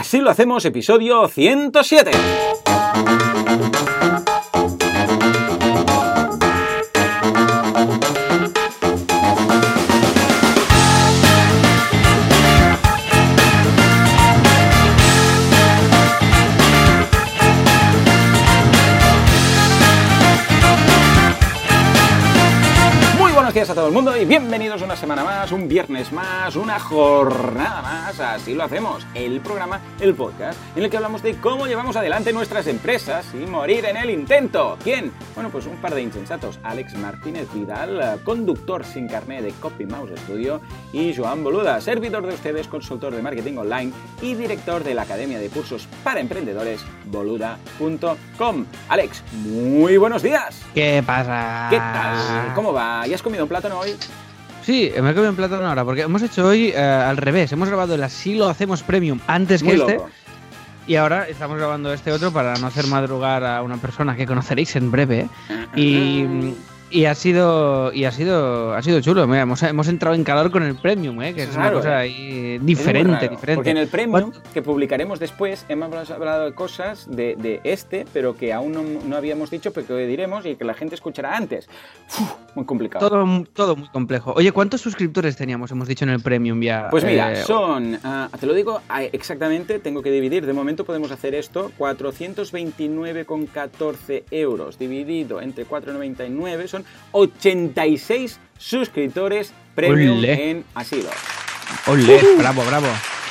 Así lo hacemos, episodio 107. A todo el mundo y bienvenidos una semana más, un viernes más, una jornada más. Así lo hacemos. El programa, el podcast, en el que hablamos de cómo llevamos adelante nuestras empresas sin morir en el intento. ¿Quién? Bueno, pues un par de insensatos. Alex Martínez Vidal, conductor sin carné de Copy Mouse Studio, y Joan Boluda, servidor de ustedes, consultor de marketing online y director de la Academia de Cursos para Emprendedores, boluda.com. Alex, muy buenos días. ¿Qué pasa? ¿Qué tal? ¿Cómo va? ¿Ya has comido un plátano hoy? Sí, me he comido un plátano ahora, porque hemos hecho hoy eh, al revés. Hemos grabado el Así lo hacemos premium antes que este. Y ahora estamos grabando este otro para no hacer madrugar a una persona que conoceréis en breve. Y, y ha sido y ha sido ha sido chulo. hemos, hemos, entrado en calor con el premium, ¿eh? que es una cosa ahí diferente, diferente. Porque en el premium que publicaremos después hemos hablado de cosas de, de este, pero que aún no, no, habíamos dicho, pero que diremos y que la gente escuchará antes. muy complicado. Todo, todo muy complejo. Oye, ¿cuántos suscriptores teníamos? Hemos dicho en el premium ya. Pues mira, eh, son, uh, te lo digo exactamente, tengo que dividir. De momento podemos hacer esto: 429,14 euros dividido entre 4,99 son 86 suscriptores premium en Asilo. ¡Ole! bravo, bravo.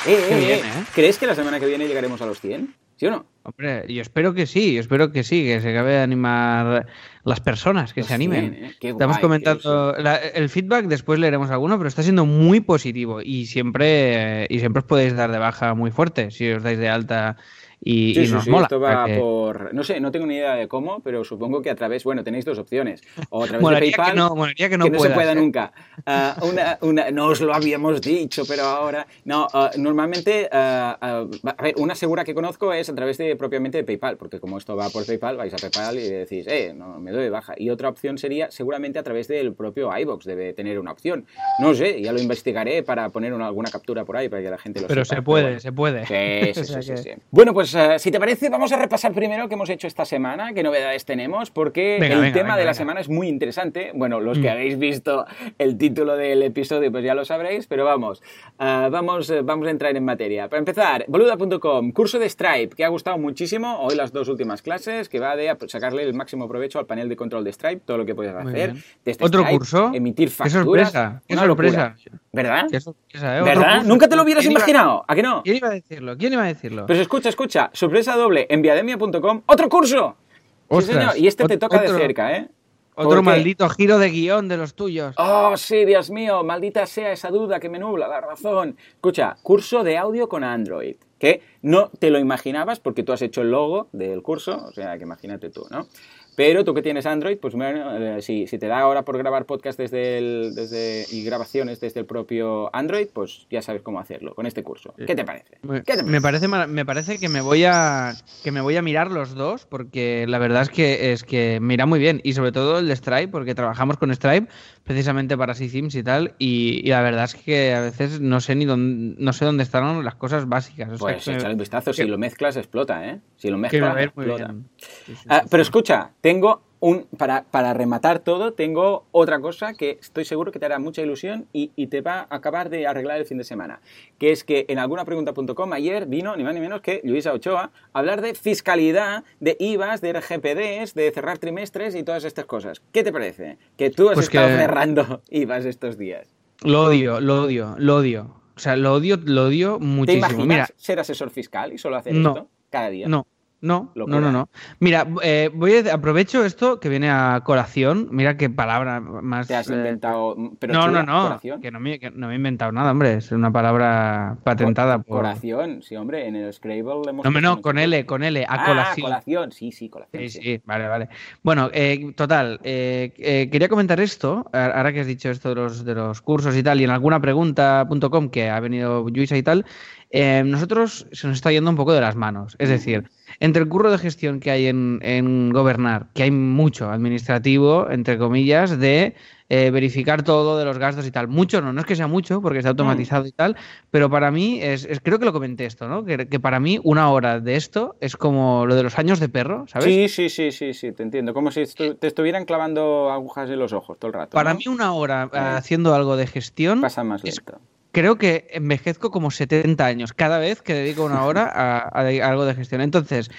Eh, eh, eh, ¿Crees que la semana que viene llegaremos a los 100? ¿Sí o no? Hombre, yo espero que sí, yo espero que sí, que se acabe de animar las personas, que se animen. Estamos comentando el feedback, después leeremos alguno, pero está siendo muy positivo y siempre, y siempre os podéis dar de baja muy fuerte si os dais de alta y, sí, nos sí, mola. Esto va por, no sé, no tengo ni idea de cómo, pero supongo que a través, bueno, tenéis dos opciones. O a través de PayPal, que no, que no, que no se pueda nunca. Uh, una, una, no os lo habíamos dicho, pero ahora... No, uh, normalmente, uh, a ver, una segura que conozco es a través de propiamente de PayPal, porque como esto va por PayPal, vais a PayPal y decís, eh, no, me doy de baja. Y otra opción sería seguramente a través del propio iBox, debe tener una opción. No sé, ya lo investigaré para poner una, alguna captura por ahí para que la gente lo pero sepa. Se puede, pero se puede, Sí, sí, sí, sí, Bueno, pues si te parece, vamos a repasar primero qué hemos hecho esta semana, qué novedades tenemos, porque venga, el venga, tema venga, de la semana es muy interesante. Bueno, los que Mm. habéis visto el título del episodio, pues ya lo sabréis, pero vamos, uh, vamos, uh, vamos a entrar en materia. Para empezar, boluda.com, curso de Stripe, que ha gustado muchísimo. Hoy las dos últimas clases, que va de sacarle el máximo provecho al panel de control de Stripe, todo lo que puedes hacer. Desde ¿Otro Stripe, curso? Emitir Qué facturas. sorpresa, qué una locura. sorpresa. ¿Verdad? Qué sorpresa, ¿eh? ¿Verdad? Nunca te lo hubieras ¿Quién iba- imaginado, ¿a que no? ¿Quién iba a decirlo? ¿Quién iba a decirlo? Pues escucha, escucha, sorpresa doble, enviademia.com, otro curso. Sí, Ostras, señor, y este te toca de cerca, ¿eh? Otro maldito giro de guion de los tuyos. Oh, sí, Dios mío, maldita sea esa duda que me nubla la razón. Escucha, curso de audio con Android, que no te lo imaginabas porque tú has hecho el logo del curso, o sea, que imagínate tú, ¿no? Pero tú que tienes Android, pues bueno, eh, si, si te da ahora por grabar podcast desde el, desde, y grabaciones desde el propio Android, pues ya sabes cómo hacerlo con este curso. ¿Qué te parece? Me, ¿Qué te me parece me parece que me voy a que me voy a mirar los dos porque la verdad es que es que me irá muy bien y sobre todo el de Stripe porque trabajamos con Stripe precisamente para Sims y tal y, y la verdad es que a veces no sé ni dónde no sé dónde están las cosas básicas. O sea, Pues échale un vistazo, si lo mezclas explota, ¿eh? Si lo mezclas explota. bien. Sí, sí, Ah, pero escucha, tengo un. Para, para rematar todo, tengo otra cosa que estoy seguro que te hará mucha ilusión y, y te va a acabar de arreglar el fin de semana. Que es que en algunapregunta.com ayer vino ni más ni menos que Luisa Ochoa a hablar de fiscalidad, de IVAs, de RGPDs, de cerrar trimestres y todas estas cosas. ¿Qué te parece? Que tú has Pues estado que- cerrando IVAs estos días. Lo odio, lo odio, lo odio. O sea, lo odio, lo odio ¿Te muchísimo. imaginas Mira, ser asesor fiscal y solo hacer No. esto cada día? no, no, Locura. no, no, no. Mira, eh, voy a, aprovecho esto que viene a colación. Mira qué palabra más. Te has eh, inventado. Pero no, chula, no, no, que no, me, que no me he inventado nada, hombre. Es una palabra patentada por. Coración, sí, hombre, en el Scrabble le hemos No, no, con. L, con L, a Ah, colación. colación, sí, sí, colación. Sí, sí. sí, vale, vale. Bueno, eh, total, eh, eh, quería comentar esto, ahora que has dicho esto de los, de los cursos y tal, y en alguna pregunta.com que ha venido Luisa y tal, eh, nosotros se nos está yendo un poco de las manos. Es decir, entre el curro de gestión que hay en, gobernar, que hay mucho administrativo, entre comillas, de eh, verificar todo de los gastos y tal. Mucho no, no es que sea mucho porque está automatizado y tal, pero para mí es, creo que lo comenté esto, ¿no? Que, para mí una hora de esto es como lo de los años de perro, ¿sabes? Sí, sí, sí, sí, sí, te entiendo. Como si te estuvieran clavando agujas en los ojos todo el rato. Para mí una hora haciendo algo de gestión pasa más lento creo que envejezco como 70 años cada vez que dedico una hora a, algo de gestión. Entonces,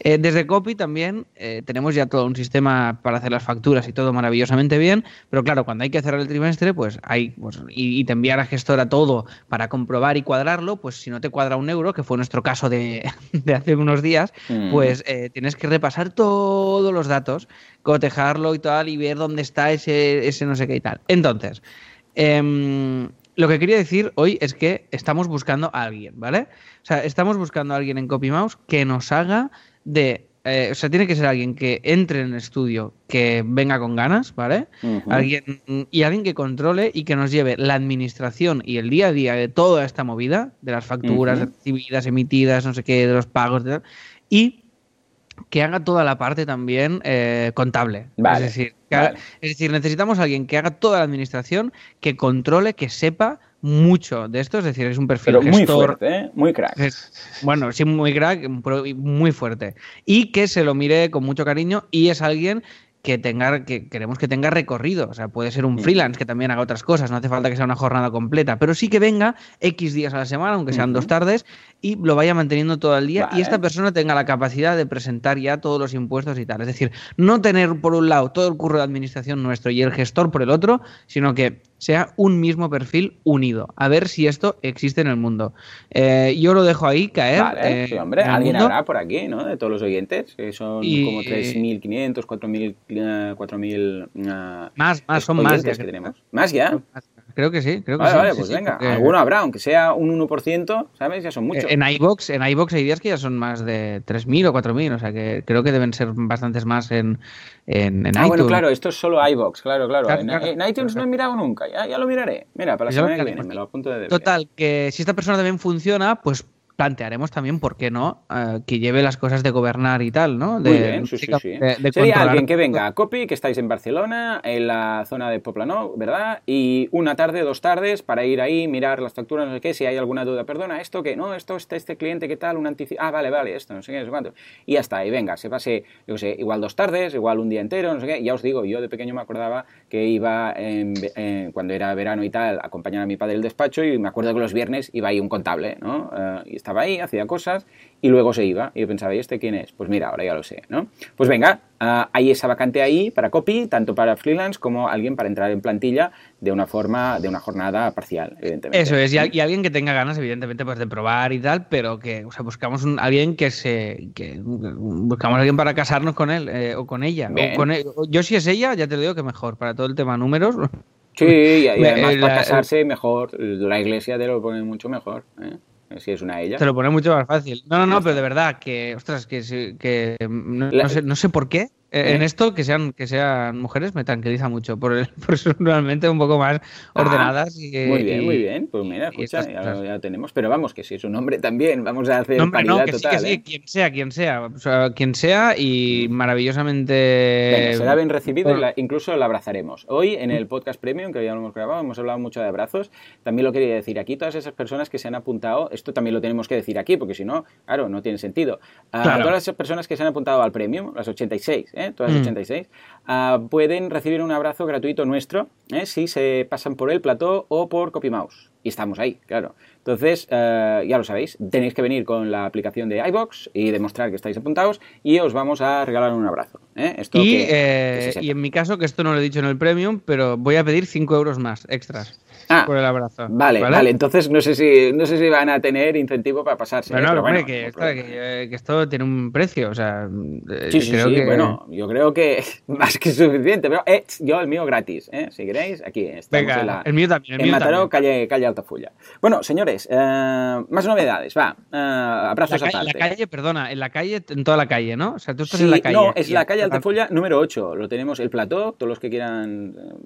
eh, desde Copy también eh, tenemos ya todo un sistema para hacer las facturas y todo maravillosamente bien, pero claro, cuando hay que cerrar el trimestre, pues hay, pues, y, te enviar a gestora todo para comprobar y cuadrarlo, pues si no te cuadra un euro, que fue nuestro caso de, hace unos días, mm. pues eh, tienes que repasar todos los datos, cotejarlo y tal, y ver dónde está ese, ese no sé qué y tal. Entonces, eh, lo que quería decir hoy es que estamos buscando a alguien, ¿vale? O sea, estamos buscando a alguien en CopyMouse que nos haga de eh, o sea, tiene que ser alguien que entre en el estudio, que venga con ganas, ¿vale? alguien, y alguien que controle y que nos lleve la administración y el día a día de toda esta movida, de las facturas recibidas, emitidas, no sé qué, de los pagos, y que haga toda la parte también eh, contable. es, decir, es decir, necesitamos a alguien que haga toda la administración, que controle, que sepa mucho de esto, es decir, es un perfil Pero muy fuerte, ¿eh? muy crack. bueno, sí, muy crack, muy fuerte. Y que se lo mire con mucho cariño y es alguien que tenga, que queremos que tenga recorrido. O sea, puede ser un freelance que también haga otras cosas, no hace falta que sea una jornada completa, pero sí que venga X días a la semana, aunque sean dos tardes, y lo vaya manteniendo todo el día y esta persona tenga la capacidad de presentar ya todos los impuestos y tal. Es decir, no tener por un lado todo el curro de administración nuestro y el gestor por el otro, sino que sea un mismo perfil unido. A ver si esto existe en el mundo. Eh, yo lo dejo ahí caer. Vale, eh, hombre, alguien habrá por aquí, ¿no? De todos los oyentes, que son como 3.500, 4.000, 4.000... más, más, son más que, tenemos. ¿Más ya? Creo que sí, creo que vale, sí. Vale, pues venga, alguno habrá, aunque sea un 1%, ¿sabes? Ya son muchos. En iBox, en iBox hay días que ya son más de 3.000 o 4.000, o sea que creo que deben ser bastantes más en, en, en ah, bueno, claro, esto es solo iBox, claro, claro. en, iTunes no he mirado nunca, ya, ya lo miraré. Mira, para la semana que viene, me lo apunto de deber. Total, que si esta persona también funciona, pues plantearemos también, ¿por qué no?, eh, que lleve las cosas de gobernar y tal, ¿no? De, Muy bien, sí, sí, sí. Sería alguien que venga a Copy, que estáis en Barcelona, en la zona de Poplano, ¿verdad? Y una tarde, dos tardes, para ir ahí, mirar las facturas, no sé qué, si hay alguna duda, perdona, esto que, no, esto, este, este cliente, ¿qué tal? Un anticipo, ah, vale, vale, esto, no sé qué, no sé cuánto. Y ya está, y venga, se pase, yo sé, igual dos tardes, igual un día entero, no sé qué. Ya os digo, yo de pequeño me acordaba que iba, cuando era verano y tal, a acompañar a mi padre el despacho y me acuerdo que los viernes iba ahí un contable, ¿no? Eh, y estaba ahí, hacía cosas y luego se iba. Y yo pensaba, ¿y este quién es? Pues mira, ahora ya lo sé, ¿no? Pues venga, uh, hay esa vacante ahí para copy, tanto para freelance como alguien para entrar en plantilla de una forma, de una jornada parcial, evidentemente. Eso es, y, alguien que tenga ganas, evidentemente, pues de probar y tal, pero que, o sea, buscamos un, alguien que se, que buscamos alguien para casarnos con él eh, o con ella. O con Yo si es ella, ya te lo digo que mejor, para todo el tema números. Sí, y, además para casarse mejor, la iglesia te lo pone mucho mejor. ¿eh? Si es una ella. Te lo pone mucho más fácil. No, no, no, pero de verdad, que, ostras, que, que no, sé, no sé por qué, eh, en esto, que sean, que sean mujeres me tranquiliza mucho, por, el, por un poco más ah, ordenadas. y, muy bien, muy bien. Pues mira, escucha, ya, lo tenemos. Pero vamos, que si es un hombre también, vamos a hacer no, paridad que total. Sí, que sí, ¿eh? quien sea, quien sea. O sea, quien sea y maravillosamente... será bien recibido y incluso la abrazaremos. Hoy, en el podcast premium, que ya lo hemos grabado, hemos hablado mucho de abrazos. También lo quería decir aquí, todas esas personas que se han apuntado, esto también lo tenemos que decir aquí, porque si no, claro, no tiene sentido. A todas las personas que se han apuntado al premium, las 86, ¿eh? Todas las 86, mm. Ah, pueden recibir un abrazo gratuito nuestro ¿eh? si se pasan por el plató o por CopyMouse. Y estamos ahí, claro. Entonces, eh, ya lo sabéis, tenéis que venir con la aplicación de iBox y demostrar que estáis apuntados y os vamos a regalar un abrazo. ¿eh? Esto y, y en mi caso, que esto no lo he dicho en el Premium, pero voy a pedir 5 euros más extras. Ah, por el abrazo. Vale, vale, Entonces no sé si no sé si van a tener incentivo para pasarse. Bueno, pero bueno, que, esto, tiene un precio, o sea. Eh, sí, sí, sí. Bueno, yo creo que más que suficiente. Pero eh, yo el mío gratis, ¿eh? Si queréis, aquí estamos Venga, en la. El mío también. El en mío Mataró, Calle, calle Altafulla. Bueno, señores, eh, más novedades, va. abrazos la aparte. La calle, perdona, en la calle, en toda la calle, ¿no? O sea, tú estás en la calle. No, es la calle Altafulla número 8. Lo tenemos el plató, todos los que quieran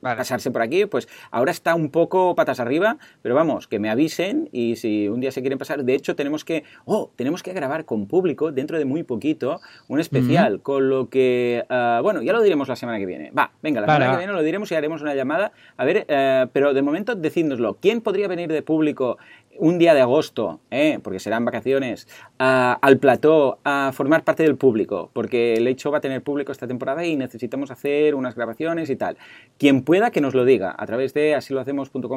pasarse por aquí, pues ahora está un un poco patas arriba, pero vamos, que me avisen y si un día se quieren pasar, de hecho tenemos que, oh, tenemos que grabar con público dentro de muy poquito un especial, con lo que, ah, bueno, ya lo diremos la semana que viene. Va, venga, la semana que viene lo diremos y haremos una llamada. A ver, eh, pero de momento decídnoslo, ¿quién podría venir de público un día de agosto, eh, porque serán vacaciones, al plató a formar parte del público, porque el hecho va a tener público esta temporada y necesitamos hacer unas grabaciones y tal. Quien pueda que nos lo diga a través de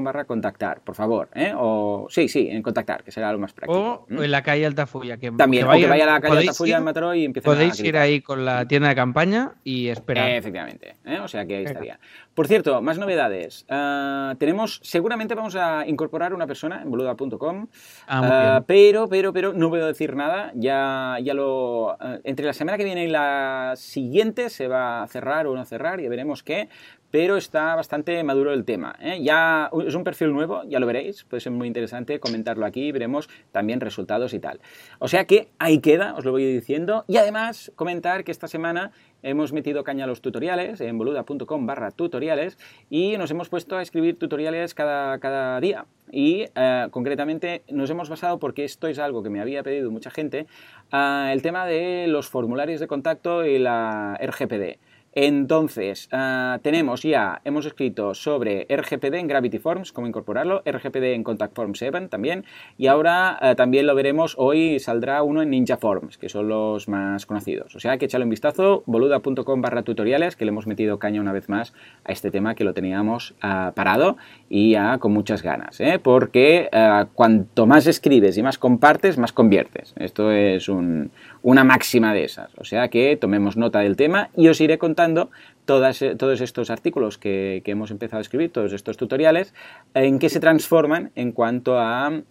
barra contactar, por favor. ¿eh? O sí, sí, en contactar, que será lo más práctico. O en la calle Altafulla. Que, También, que vaya, vaya a la calle Altafulla en Mataró y empiece Podéis ir ahí con la tienda de campaña y esperar. efectivamente, ¿eh? o sea que ahí estaría. Por cierto, más novedades. Ah, tenemos, seguramente vamos a incorporar una persona en boluda.com, ah, pero, pero, pero no puedo decir nada. Ya, ya lo. Ah, entre la semana que viene y la siguiente se va a cerrar o no cerrar, y veremos qué pero está bastante maduro el tema. ¿eh? Ya es un perfil nuevo, ya lo veréis, puede ser muy interesante comentarlo aquí, veremos también resultados y tal. O sea que ahí queda, os lo voy diciendo, y además comentar que esta semana hemos metido caña a los tutoriales en boluda.com barra tutoriales y nos hemos puesto a escribir tutoriales cada, cada día. Y eh, concretamente nos hemos basado, porque esto es algo que me había pedido mucha gente, el tema de los formularios de contacto y la RGPD. Entonces, ah, tenemos ya, hemos escrito sobre RGPD en Gravity Forms, cómo incorporarlo, RGPD en Contact Form 7 también, y ahora ah, también lo veremos, hoy saldrá uno en Ninja Forms, que son los más conocidos. O sea, que echarle un vistazo, boluda.com barra tutoriales, que le hemos metido caña una vez más a este tema que lo teníamos ah, parado y ya con muchas ganas, ¿eh? porque cuanto más escribes y más compartes, más conviertes. Esto es una máxima de esas. O sea que tomemos nota del tema y os iré contando eh, todos estos artículos que, hemos empezado a escribir, todos estos tutoriales, en qué se transforman en cuanto a,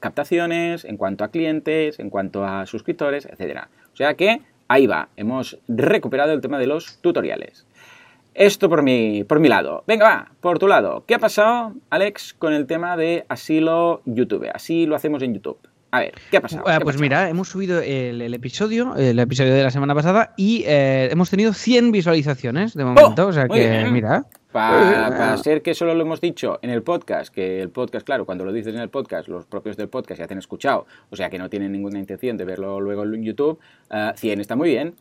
captaciones, en cuanto a clientes, en cuanto a suscriptores, etc. O sea que ahí va, hemos recuperado el tema de los tutoriales. Esto por mi, por mi lado. Venga, va, por tu lado. ¿Qué ha pasado, Alex, con el tema de asilo YouTube? Así lo hacemos en YouTube. A ver, ¿qué ha pasado? pues mira, hemos subido el, episodio, el episodio de la semana pasada, y eh, hemos tenido 100 visualizaciones de oh, momento. o sea que, mira. Para, ser que solo lo hemos dicho en el podcast, que el podcast, claro, cuando lo dices en el podcast, los propios del podcast ya te han escuchado, o sea que no tienen ninguna intención de verlo luego en YouTube, 100 eh, está muy bien.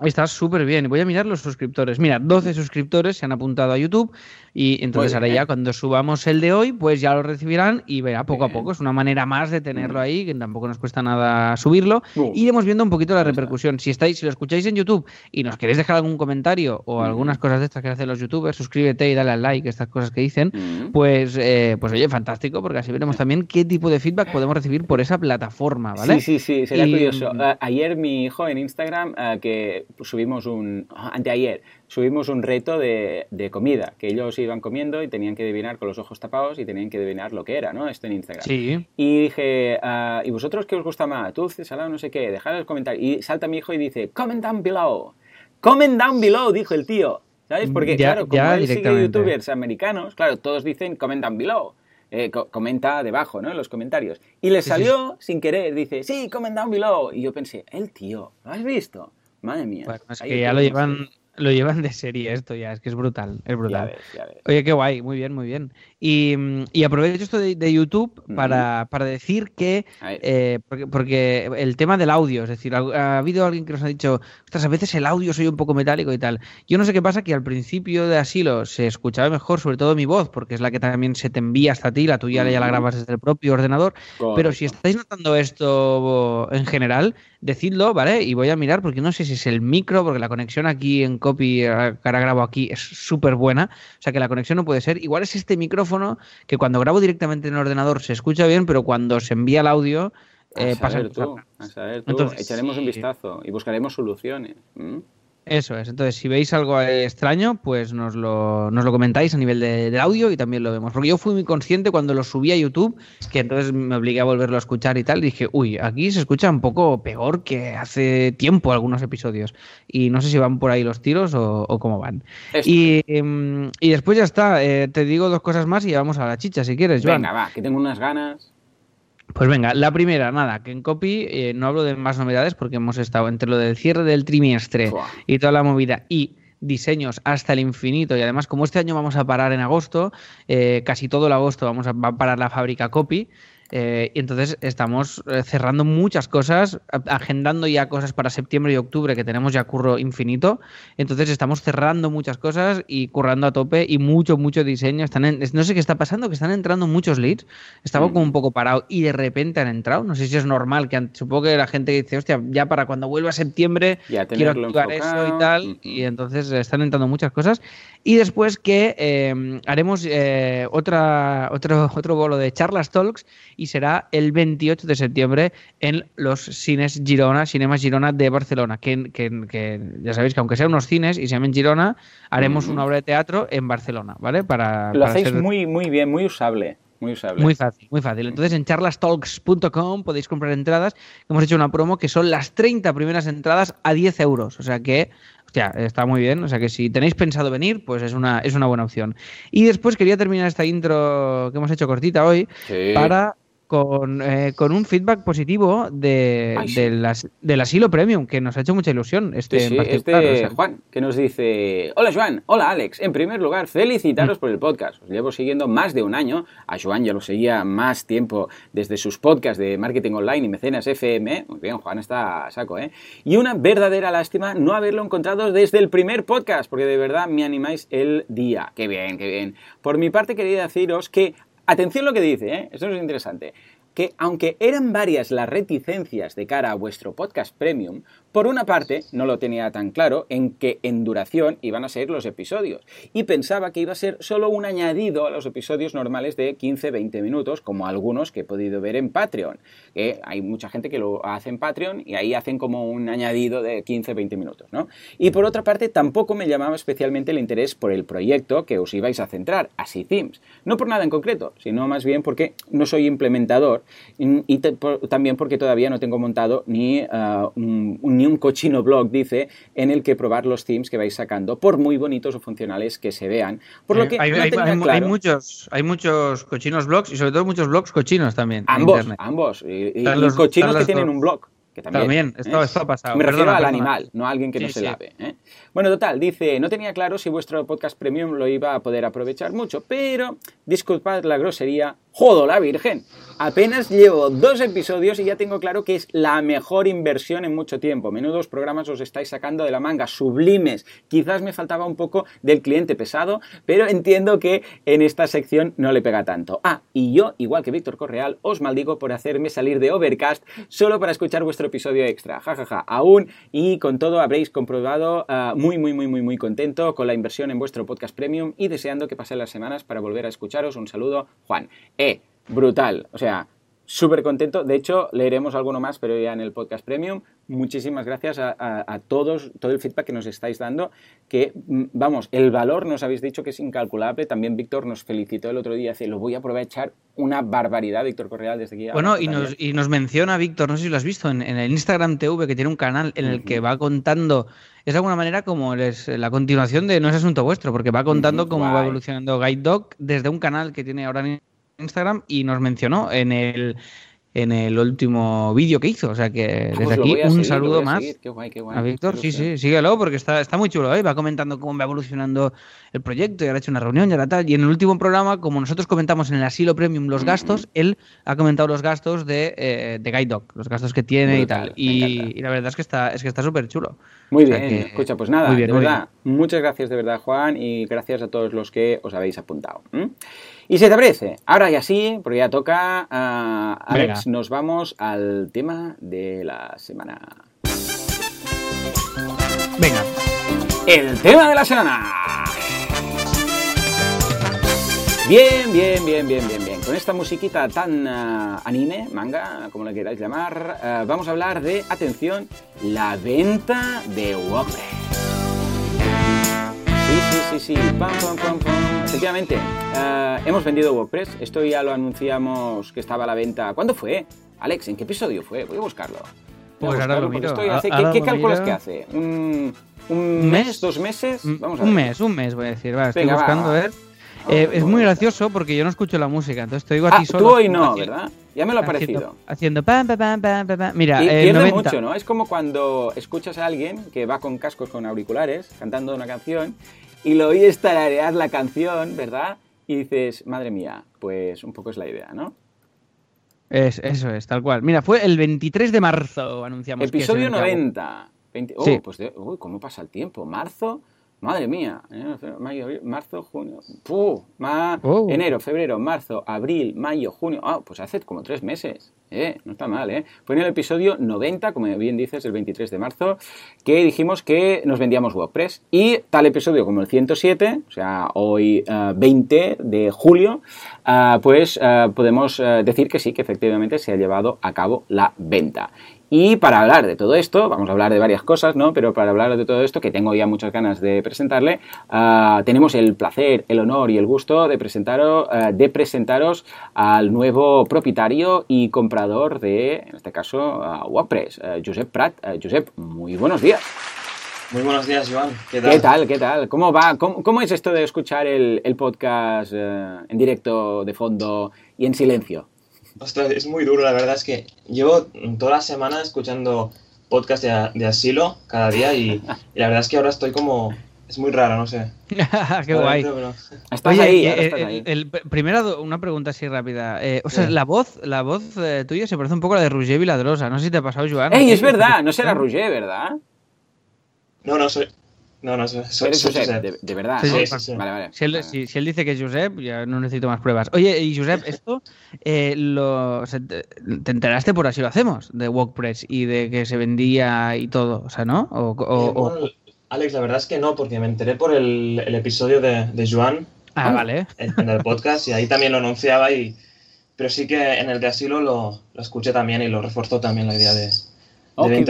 Está súper bien. Voy a mirar los suscriptores. Mira, 12 suscriptores se han apuntado a YouTube y entonces ahora ya cuando subamos el de hoy, pues ya lo recibirán y verá poco a poco. Es una manera más de tenerlo mm. ahí, que tampoco nos cuesta nada subirlo. Y iremos viendo un poquito la repercusión. Si estáis, si lo escucháis en YouTube y nos queréis dejar algún comentario o algunas cosas de estas que hacen los youtubers, suscríbete y dale al like, estas cosas que dicen, pues, eh, pues oye, fantástico, porque así veremos también qué tipo de feedback podemos recibir por esa plataforma, ¿vale? Sí, sí, sí, sería curioso. Mm, ayer mi hijo en Instagram, eh, que subimos un, anteayer, subimos un reto de, comida, que ellos iban comiendo y tenían que adivinar con los ojos tapados y tenían que adivinar lo que era, ¿no? Esto en Instagram. Sí. Y dije, ah, ¿y vosotros qué os gusta más? Dulce, salado, no sé qué, dejad el comentario. Y salta mi hijo y dice, comment down below. Comment down below, dijo el tío. ¿Sabes? Porque, claro, como él sigue youtubers americanos, claro, todos dicen comment down below. Eh, comenta debajo, ¿no? En los comentarios. Y le salió sin querer, dice, sí, comment down below. Y yo pensé, el tío, ¿lo has visto? Madre mía. Bueno, es que ya lo llevan, lo llevan de serie esto ya, es que es brutal, es brutal. Oye, qué guay, muy bien, muy bien. Y, y aprovecho esto de, YouTube para, para, decir que, eh, porque, porque, el tema del audio, es decir, ha, habido alguien que nos ha dicho, ostras, a veces el audio soy un poco metálico y tal. Yo no sé qué pasa, que al principio de Asilo se escuchaba mejor, sobre todo mi voz, porque es la que también se te envía hasta ti, la tuya ya la grabas desde el propio ordenador. Pero si estáis notando esto en general, decidlo, ¿vale? Y voy a mirar porque no sé si es el micro, porque la conexión aquí en copy, eh, que ahora grabo aquí, es súper buena. O sea que la conexión no puede ser. Igual es este micrófono que cuando grabo directamente en el ordenador se escucha bien, pero cuando se envía el audio eh, pasa. a saber tú. Entonces, Echaremos un vistazo y buscaremos soluciones. Eso es. Entonces, si veis algo extraño, pues nos lo, nos lo comentáis a nivel de, del audio y también lo vemos. Porque yo fui muy consciente cuando lo subí a YouTube, que entonces me obligué a volverlo a escuchar y tal. Y dije, uy, aquí se escucha un poco peor que hace tiempo algunos episodios. Y no sé si van por ahí los tiros o, cómo van. Y, em, y, después ya está. Eh, te digo dos cosas más y vamos a la chicha si quieres, Joan. Venga, va, que tengo unas ganas. Pues venga, la primera, nada, que en copy eh, no hablo de más novedades porque hemos estado entre lo del cierre del trimestre y toda la movida y diseños hasta el infinito. Y además como este año vamos a parar en agosto, eh, casi todo el agosto vamos a, va a parar la fábrica Copy, eh, y entonces estamos eh, cerrando muchas cosas, agendando ya cosas para septiembre y octubre que tenemos ya curro infinito. Entonces estamos cerrando muchas cosas y currando a tope y mucho, mucho diseño. Están no sé qué está pasando, que están entrando muchos leads. Estaba como un poco parado y de repente han entrado. No sé si es normal, que supongo que la gente dice, hostia, ya para cuando vuelva a septiembre quiero activar eso y tal. Y entonces están entrando muchas cosas. Y después que eh, haremos otra, otro, otro bolo de charlas talks y será el 28 de septiembre en los cines Girona, Cinemas Girona de Barcelona. Que, ya sabéis que aunque sean unos cines y se llamen Girona, haremos una obra de teatro en Barcelona, ¿vale? Para, Lo hacéis muy, muy bien, muy usable. Muy usable. Muy fácil, muy fácil. Entonces en charlastalks.com podéis comprar entradas. Hemos hecho una promo que son las 30 primeras entradas a 10 euros. O sea que hostia, está muy bien. O sea que si tenéis pensado venir, pues es una, es una buena opción. Y después quería terminar esta intro que hemos hecho cortita hoy para con, eh, con un feedback positivo de, las, del asilo premium, que nos ha hecho mucha ilusión. Este, sí, este Juan, que nos dice: Hola Joan, hola Alex. En primer lugar, felicitaros mm. por el podcast. Os llevo siguiendo más de un año. A Joan ya lo seguía más tiempo desde sus podcasts de marketing online y mecenas FM. Muy bien, Juan está a saco, ¿eh? Y una verdadera lástima no haberlo encontrado desde el primer podcast, porque de verdad me animáis el día. Qué bien, qué bien. Por mi parte, quería deciros que Atención lo que dice, ¿eh? esto es interesante que aunque eran varias las reticencias de cara a vuestro podcast premium, por una parte, no lo tenía tan claro en qué en duración iban a ser los episodios, y pensaba que iba a ser solo un añadido a los episodios normales de 15-20 minutos, como algunos que he podido ver en Patreon, que hay mucha gente que lo hace en Patreon y ahí hacen como un añadido de 15-20 minutos, ¿no? Y por otra parte, tampoco me llamaba especialmente el interés por el proyecto que os ibais a centrar, así Themes, no por nada en concreto, sino más bien porque no soy implementador y, también porque todavía no tengo montado ni uh, un ni un cochino blog, dice, en el que probar los themes que vais sacando, por muy bonitos o funcionales que se vean. Por lo eh, que hay, muchos, hay muchos cochinos blogs y sobre todo muchos blogs cochinos también. Ambos, ambos. Y, los, cochinos que tienen un blog. Que también, esto, ha pasado. Me refiero al animal, no a alguien que no se lave. ¿eh? Bueno, total, dice, no tenía claro si vuestro podcast premium lo iba a poder aprovechar mucho, pero disculpad la grosería, jodo la virgen. Apenas llevo dos episodios y ya tengo claro que es la mejor inversión en mucho tiempo. Menudos programas os estáis sacando de la manga, sublimes. Quizás me faltaba un poco del cliente pesado, pero entiendo que en esta sección no le pega tanto. Ah, y yo, igual que Víctor Correal, os maldigo por hacerme salir de Overcast solo para escuchar vuestro episodio extra. Ja, ja, ja. Aún y con todo habréis comprobado uh, muy, muy, muy, muy, muy contento con la inversión en vuestro podcast premium y deseando que pasen las semanas para volver a escucharos. Un saludo, Juan. Eh, brutal. O sea, súper contento. De hecho, leeremos alguno más, pero ya en el podcast premium. Muchísimas gracias a, todos, todo el feedback que nos estáis dando. Que, mm, vamos, el valor nos habéis dicho que es incalculable. También Víctor nos felicitó el otro día. Dice, lo voy a aprovechar una barbaridad, Víctor Correal, desde aquí. Bueno, y nos, y nos, menciona Víctor, no sé si lo has visto, en, el Instagram TV, que tiene un canal en el que va contando es de alguna manera como la continuación de No es asunto vuestro, porque va contando cómo va evolucionando Guide Dog desde un canal que tiene ahora Instagram y nos mencionó en el en el último vídeo que hizo. O sea que desde aquí un saludo más a, Víctor. Sí, sí, síguelo porque está, está muy chulo. ¿eh? Va comentando cómo va evolucionando el proyecto y ahora ha hecho una reunión y ahora tal. Y en el último programa, como nosotros comentamos en el asilo premium los gastos, él ha comentado los gastos de, eh, de Guide Dog, los gastos que tiene y tal. Y, la verdad es que está es que está súper chulo. Muy bien, escucha, pues nada, de verdad, muchas gracias de verdad Juan y gracias a todos los que os habéis apuntado. Y si te parece, ahora ya sí, porque ya toca, uh, Alex, nos vamos al tema de la semana. Venga. El tema de la semana. Bien, bien, bien, bien, bien, bien. Con esta musiquita tan uh, anime, manga, como la queráis llamar, uh, vamos a hablar de, atención, la venta de WordPress. Sí, sí. Pam, pam, pam, pam. Efectivamente, uh, hemos vendido WordPress. Esto ya lo anunciamos que estaba a la venta. ¿Cuándo fue? Alex, ¿en qué episodio fue? Voy a buscarlo. pues ahora lo miro. Hace... ¿Qué, ¿qué cálculos que hace? ¿Un, un mes, ¿Dos meses? Vamos a ver. Un mes, un mes voy a decir. Va, estoy buscando a ver. Eh, es muy gracioso porque yo no escucho la música, entonces te digo a ti ah, solo. Tú hoy no, ¿verdad? Ya me lo ha parecido. Haciendo pam, pam, pam, pam, pam. Mira, y, eh, pierde mucho, ¿no? Es como cuando escuchas a alguien que va con cascos con auriculares cantando una canción y lo oyes tararear la canción, ¿verdad? Y dices, madre mía, pues un poco es la idea, ¿no? Es, eso es, tal cual. Mira, fue el 23 de marzo, anunciamos. Episodio 90. Oh, pues uy, ¿cómo pasa el tiempo? Marzo, Madre mía, mayo, marzo, junio, ¡puh! Oh. enero, febrero, marzo, abril, mayo, junio, ah, pues hace como tres meses, eh, no está mal, eh. Fue en el episodio 90, como bien dices, el 23 de marzo, que dijimos que nos vendíamos WordPress y tal episodio como el 107, o sea, hoy 20 eh, de julio, eh, pues eh, podemos decir que sí, que efectivamente se ha llevado a cabo la venta. Y para hablar de todo esto, vamos a hablar de varias cosas, ¿no? Pero para hablar de todo esto, que tengo ya muchas ganas de presentarle, ah, tenemos el placer, el honor y el gusto de presentaros, ah, de presentaros al nuevo propietario y comprador de, en este caso, uh, WordPress, Josep Prat. Josep, muy buenos días. Muy buenos días, Joan. ¿Qué tal? ¿Qué tal? ¿Qué tal? ¿Cómo va? ¿Cómo, es esto de escuchar el, podcast en directo, de fondo y en silencio? Ostras, es muy duro, la verdad es que llevo toda la semana escuchando podcast de, asilo cada día y, la verdad es que ahora estoy como... Es muy raro, no sé. Qué guay. Estás ahí, eh, El, primero, una pregunta así rápida. Eh, o sea, la voz, la voz eh, tuya se parece un poco a la de Roger Viladrosa. No sé si te ha pasado, Joan. ¡Ey, es verdad! No será Roger, ¿verdad? No, no, soy, no, no, soy, Josep, De, verdad. Sí, sí, Vale, vale. Si él, si, él, dice que es Josep, ya no necesito más pruebas. Oye, y Josep, esto eh, lo, te, enteraste por así lo hacemos, de WordPress y de que se vendía y todo, o sea, ¿no? O, eh, Alex, la verdad es que no, porque me enteré por el, el episodio de, de Joan. Ah, vale. En, el podcast y ahí también lo anunciaba y... Pero sí que en el de asilo lo, lo escuché también y lo reforzó también la idea de, de oh, Bien.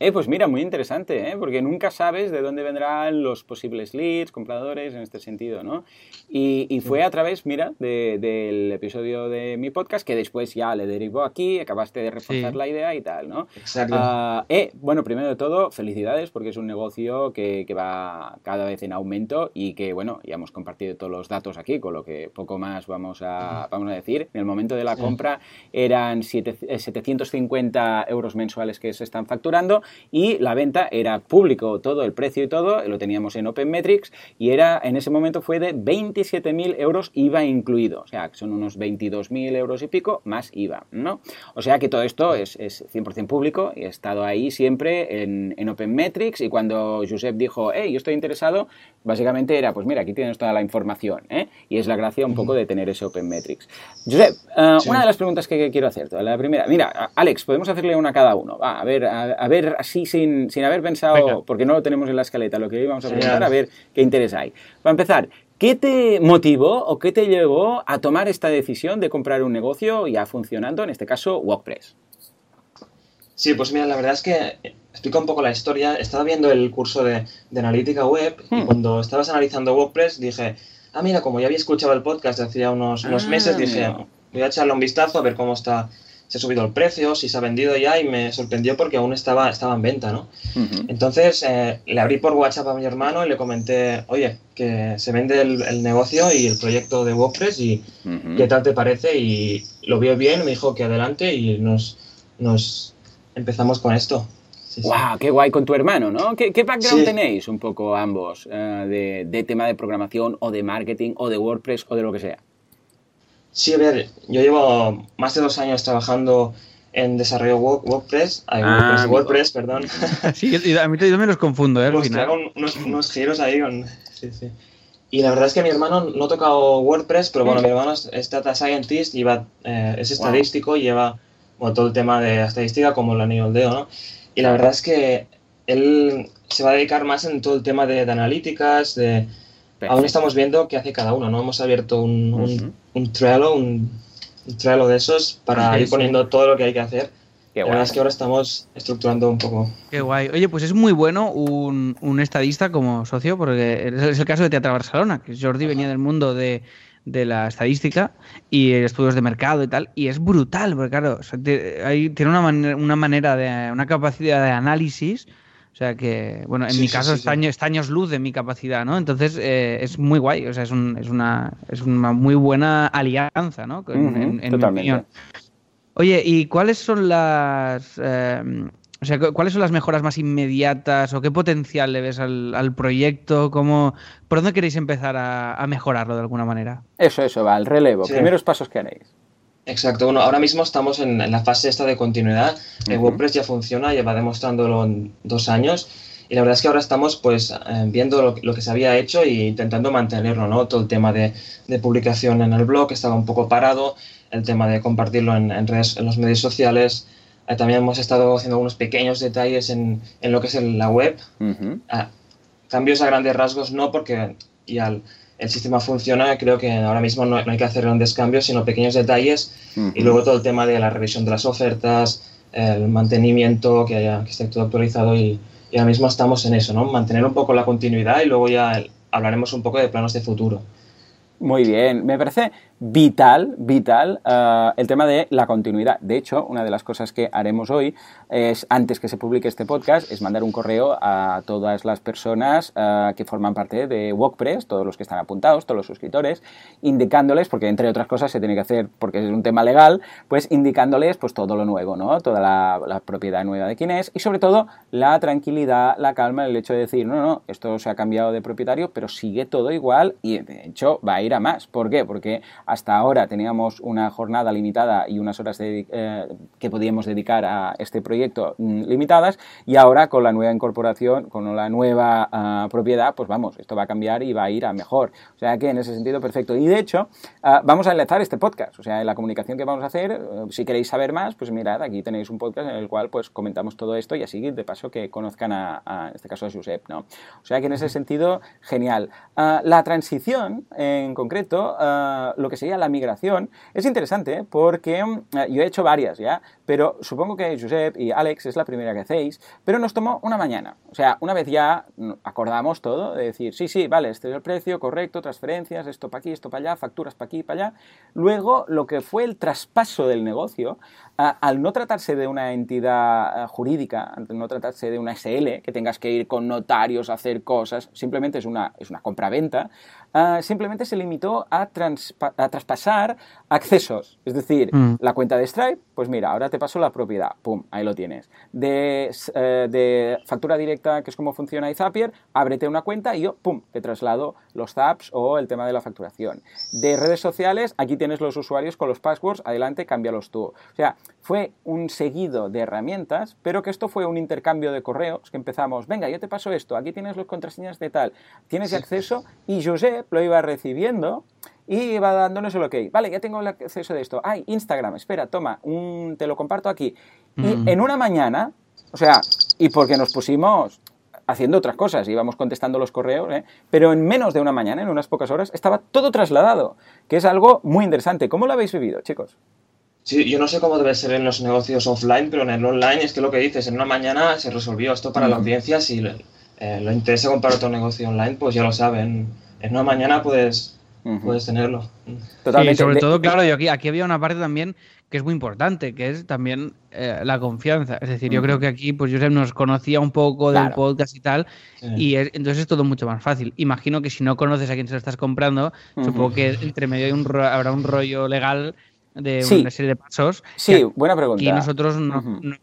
Eh, pues mira, muy interesante, ¿eh? porque nunca sabes de dónde vendrán los posibles leads, compradores, en este sentido, ¿no? Y, fue a través, mira, del episodio de mi podcast que después ya le derivó aquí, acabaste de reforzar la idea y tal, ¿no? Exacto. Ah, eh, bueno, primero de todo, felicidades porque es un negocio que, va cada vez en aumento y que, bueno, ya hemos compartido todos los datos aquí, con lo que poco más vamos a, vamos a decir. En el momento de la compra eran 750 eh, euros mensuales que se están facturando y la venta era público, todo el precio y todo, lo teníamos en Open Metrics y era, en ese momento fue de 27.000 euros IVA incluido, o sea, que son unos 22.000 euros y pico más IVA, ¿no? O sea que todo esto es, es 100% público y he estado ahí siempre en, en Open Metrics y cuando Josep dijo, hey, yo estoy interesado, básicamente era, pues mira, aquí tienes toda la información, ¿eh? Y es la gracia un poco de tener ese Open Metrics. Josep, eh, una de las preguntas que quiero hacer, la primera, mira, Alex, podemos hacerle una a cada uno, va, a ver, a ver así sin, sin haber pensado, porque no lo tenemos en la escaleta, lo que íbamos a preguntar, a ver qué interés hay. Para empezar, ¿qué te motivó o qué te llevó a tomar esta decisión de comprar un negocio ya funcionando, en este caso WordPress? Sí, pues mira, la verdad es que explica un poco la historia. Estaba viendo el curso de, analítica web y hmm. cuando estabas analizando WordPress dije, ah, mira, como ya había escuchado el podcast de hacía unos, unos ah, meses, dije, voy a echarle un vistazo a ver cómo está se ha subido el precio, si se ha vendido ya y me sorprendió porque aún estaba, estaba en venta, ¿no? Entonces eh, le abrí por WhatsApp a mi hermano y le comenté, oye, que se vende el, negocio y el proyecto de WordPress y qué tal te parece y lo vio bien, me dijo que adelante y nos, nos empezamos con esto. ¡Wow! ¡Qué guay con tu hermano, ¿no? ¿Qué, background tenéis un poco ambos eh, de, de tema de programación o de marketing o de WordPress o de lo que sea? Sí, a ver, yo llevo más de dos años trabajando en desarrollo WordPress, ah, WordPress, perdón. Sí, a mí yo me los confundo, ¿eh? Pues unos, unos, giros ahí con... Sí, sí. Y la verdad es que mi hermano no ha tocado WordPress, pero bueno, mi hermano es data scientist, lleva, eh, es estadístico, lleva todo el tema de estadística como el anillo dedo, ¿no? Y la verdad es que él se va a dedicar más en todo el tema de analíticas, de, Aún estamos viendo qué hace cada uno, ¿no? Hemos abierto un, un, Trello, un, Trello de esos para ir poniendo todo lo que hay que hacer. Qué la verdad es que ahora estamos estructurando un poco. Qué guay. Oye, pues es muy bueno un, un estadista como socio, porque es el caso de Teatro Barcelona, que Jordi venía del mundo de, de la estadística y estudios de mercado y tal, y es brutal, porque claro, tiene una, una manera de, una capacidad de análisis O sea que, bueno, en mi caso está, años luz de mi capacidad, ¿no? Entonces eh, es muy guay, o sea, es, es, una, es una muy buena alianza, ¿no? en, mi opinión. Oye, ¿y cuáles son las... Eh, o sea, ¿cuáles son las mejoras más inmediatas o qué potencial le ves al, proyecto? ¿Cómo, ¿Por dónde queréis empezar a, mejorarlo de alguna manera? Eso, eso, va, el relevo. Primeros pasos que haréis. Exacto, bueno, ahora mismo estamos en, la fase esta de continuidad. El WordPress ya funciona, lleva demostrándolo en dos años. Y la verdad es que ahora estamos pues eh, viendo lo, que se había hecho e intentando mantenerlo, ¿no? Todo el tema de, publicación en el blog estaba un poco parado, el tema de compartirlo en, redes, en los medios sociales, eh, también hemos estado haciendo unos pequeños detalles en, en lo que es la web. Ah, cambios a grandes rasgos no, porque ya el, sistema funciona. Creo que ahora mismo no, hay que hacer grandes cambios, sino pequeños detalles. Y luego todo el tema de la revisión de las ofertas, el mantenimiento, que, haya, que esté todo actualizado. Y, y ahora mismo estamos en eso, ¿no? Mantener un poco la continuidad y luego ya hablaremos un poco de planos de futuro. Muy bien, me parece vital, vital eh, el tema de la continuidad. De hecho, una de las cosas que haremos hoy es, antes que se publique este podcast, es mandar un correo a todas las personas eh, que forman parte de WordPress, todos los que están apuntados, todos los suscriptores, indicándoles, porque entre otras cosas se tiene que hacer porque es un tema legal, pues indicándoles pues todo lo nuevo, ¿no? Toda la, la propiedad nueva de quién es y sobre todo la tranquilidad, la calma, el hecho de decir, no, no, esto se ha cambiado de propietario, pero sigue todo igual y de hecho va a ir a más. ¿Por qué? Porque hasta ahora teníamos una jornada limitada y unas horas eh, que podíamos dedicar a este proyecto mm, limitadas y ahora con la nueva incorporación, con la nueva ah, propiedad, pues vamos, esto va a cambiar y va a ir a mejor. O sea que en ese sentido perfecto. Y de hecho, ah, vamos a enlazar este podcast, o sea, en la comunicación que vamos a hacer, eh, si queréis saber más, pues mirad, aquí tenéis un podcast en el cual pues comentamos todo esto y así de paso que conozcan a, en este caso a Josep, ¿no? O sea que en ese sentido, genial. Ah, la transición en concreto, lo que sería la migración, es interesante ¿eh? porque eh, yo he hecho varias ya, pero supongo que Josep y Alex es la primera que hacéis, pero nos tomó una mañana. O sea, una vez ya acordamos todo, de decir, sí, sí, vale, este es el precio, correcto, transferencias, esto para aquí, esto para allá, facturas para aquí, para allá. Luego, lo que fue el traspaso del negocio, al no tratarse de una entidad jurídica, al no tratarse de una SL, que tengas que ir con notarios a hacer cosas, simplemente es una, es una compra-venta, simplemente se limitó a, a traspasar accesos. Es decir, mm. la cuenta de Stripe, pues mira, ahora te paso la propiedad, pum, ahí lo tienes. De, eh, de factura directa, que es como funciona Zapier, ábrete una cuenta y yo, pum, te traslado los zaps o el tema de la facturación. De redes sociales, aquí tienes los usuarios con los passwords, adelante, cámbialos tú. O sea, fue un seguido de herramientas, pero que esto fue un intercambio de correos, que empezamos, venga, yo te paso esto, aquí tienes los contraseñas de tal, tienes acceso, y Josep lo iba recibiendo y iba dándonos el ok. Vale, ya tengo el acceso de esto. Ay, Instagram, espera, toma, un, te lo comparto aquí. Y mm. en una mañana, o sea, y porque nos pusimos haciendo otras cosas, íbamos contestando los correos, ¿eh? pero en menos de una mañana, en unas pocas horas, estaba todo trasladado, que es algo muy interesante. ¿Cómo lo habéis vivido, chicos? Sí, yo no sé cómo debe ser en los negocios offline, pero en el online es que lo que dices, en una mañana se resolvió esto para la audiencia, si le, eh, lo interesa comprar otro negocio online, pues ya lo saben. En una mañana puedes puedes tenerlo. Totalmente. Y sobre todo, claro, yo aquí, aquí había una parte también que es muy importante, que es también eh, la confianza. Es decir, yo creo que aquí, pues Josep nos conocía un poco del podcast y tal, y entonces es todo mucho más fácil. Imagino que si no conoces a quién se lo estás comprando, supongo que entre medio hay un habrá un rollo legal de una serie de pasos. Sí, buena pregunta. Y nosotros no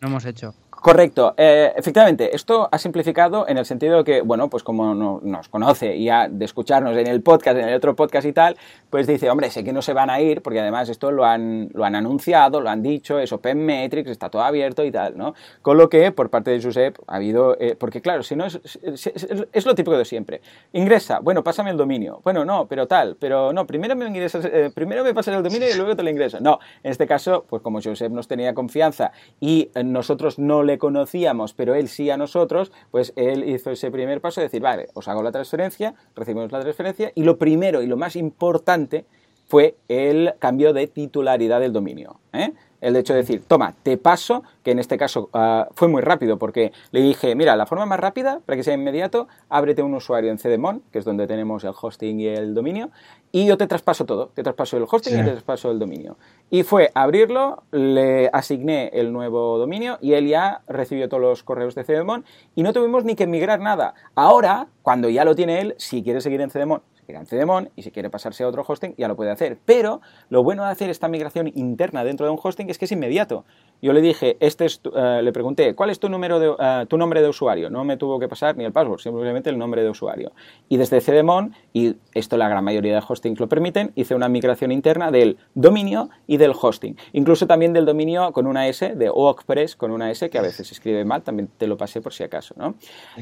hemos hecho. Correcto. Eh, efectivamente, esto ha simplificado en el sentido que, bueno, pues como nos conoce y ha de escucharnos en el podcast, en el otro podcast y tal, pues dice, hombre, sé que no se van a ir, porque además esto lo han, lo han anunciado, lo han dicho, es Open Metrics, está todo abierto y tal, ¿no? Con lo que, por parte de Josep, ha habido, eh, porque claro, si no es, es, lo típico de siempre. Ingresa, bueno, pásame el dominio. Bueno, no, pero tal, pero no, primero me ingresas, eh, primero me pasas el dominio y luego te lo ingreso. No, en este caso, pues como Josep nos tenía confianza y nosotros no le conocíamos, pero él sí a nosotros, pues él hizo ese primer paso de decir, vale, os hago la transferencia, recibimos la transferencia, y lo primero y lo más importante fue el cambio de titularidad del dominio. ¿eh? El hecho de decir, toma, te paso, que en este caso ah, fue muy rápido porque le dije, mira, la forma más rápida para que sea inmediato, ábrete un usuario en CDMON, que es donde tenemos el hosting y el dominio, y yo te traspaso todo, te traspaso el hosting y te traspaso el dominio. Y fue abrirlo, le asigné el nuevo dominio y él ya recibió todos los correos de CDMON y no tuvimos ni que migrar nada. Ahora, cuando ya lo tiene él, si quiere seguir en CDMON, en Cedemon y si quiere pasarse a otro hosting ya lo puede hacer. Pero lo bueno de hacer esta migración interna dentro de un hosting es que es inmediato. Yo le dije, este es eh, le pregunté, ¿cuál es tu, número de, eh, tu nombre de usuario? No me tuvo que pasar ni el password, simplemente el nombre de usuario. Y desde Cedemon, y esto la gran mayoría de hostings lo permiten, hice una migración interna del dominio y del hosting. Incluso también del dominio con una S, de WordPress con una S, que a veces se escribe mal, también te lo pasé por si acaso. ¿no?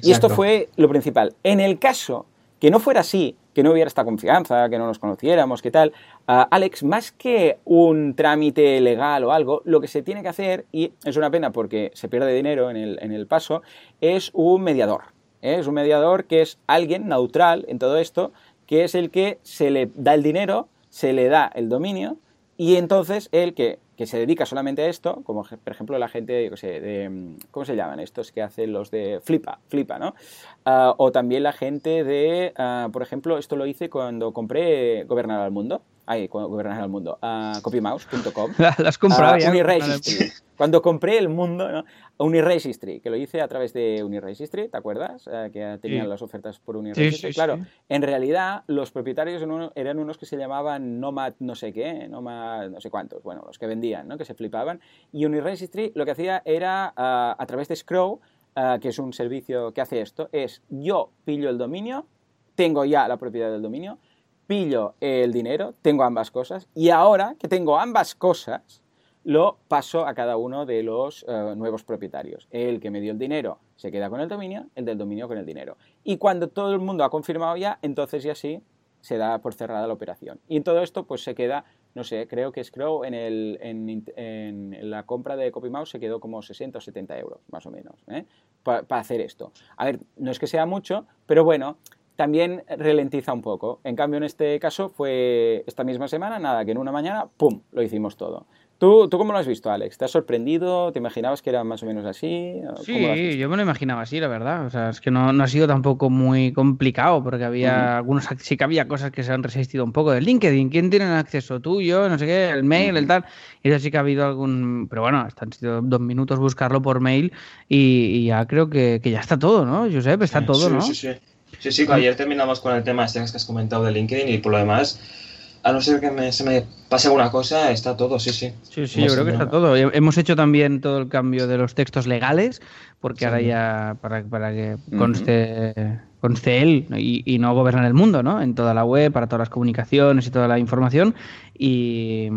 Y esto fue lo principal. En el caso que no fuera así, que no hubiera esta confianza, que no nos conociéramos, qué tal, Alex, más que un trámite legal o algo, lo que se tiene que hacer, y es una pena porque se pierde dinero en el, paso, es un mediador. ¿eh? Es un mediador que es alguien neutral en todo esto, que es el que se le da el dinero, se le da el dominio, y entonces el que que se dedica solamente a esto, como por ejemplo la gente, yo sé, de, ¿cómo se llaman estos que hacen los de Flipa, Flipa, ¿no? Ah, o también la gente de, ah, por ejemplo, esto lo hice cuando compré Gobernar al Mundo, ay, Gobernar al Mundo, uh, copymouse.com. Las comprado ya. Cuando compré el mundo, ¿no? Uniregistry, que lo hice a través de Uniregistry, ¿te acuerdas? Eh, que tenían las ofertas por Uniregistry. claro, en realidad los propietarios eran unos que se llamaban Nomad no sé qué, Nomad no sé cuántos, bueno, los que vendían, ¿no? que se flipaban. Y Uniregistry lo que hacía era, ah, a través de Scrow, ah, que es un servicio que hace esto, es yo pillo el dominio, tengo ya la propiedad del dominio, pillo el dinero, tengo ambas cosas, y ahora que tengo ambas cosas, lo paso a cada uno de los eh, nuevos propietarios. El que me dio el dinero se queda con el dominio, el del dominio con el dinero. Y cuando todo el mundo ha confirmado ya, entonces ya sí se da por cerrada la operación. Y en todo esto pues se queda, no sé, creo que es creo en, el, en, la compra de CopyMouse se quedó como 60 o 70 euros, más o menos, ¿eh? para hacer esto. A ver, no es que sea mucho, pero bueno, también ralentiza un poco. En cambio, en este caso fue esta misma semana, nada, que en una mañana, ¡pum!, lo hicimos todo. ¿Tú, ¿Tú cómo lo has visto, Alex? ¿Te has sorprendido? ¿Te imaginabas que era más o menos así? Sí, yo me lo imaginaba así, la verdad. O sea, es que no, no ha sido tampoco muy complicado, porque había algunos, sí que había cosas que se han resistido un poco. De LinkedIn, ¿quién tiene acceso? Tú, yo, no sé qué, el mail, el tal. Y eso sí que ha habido algún. Pero bueno, han sido dos minutos buscarlo por mail y, ya creo que, que, ya está todo, ¿no? Josep, está todo, ¿no? Sí, sí, sí. Sí, ayer terminamos con el tema este que has comentado de LinkedIn y por lo demás a no ser que se me pase alguna cosa, está todo, sí, sí. Sí, sí, yo creo que está todo. Hemos hecho también todo el cambio de los textos legales, porque ahora ya, para, para que conste, conste él y, no gobernar el mundo, ¿no? En toda la web, para todas las comunicaciones y toda la información. Y,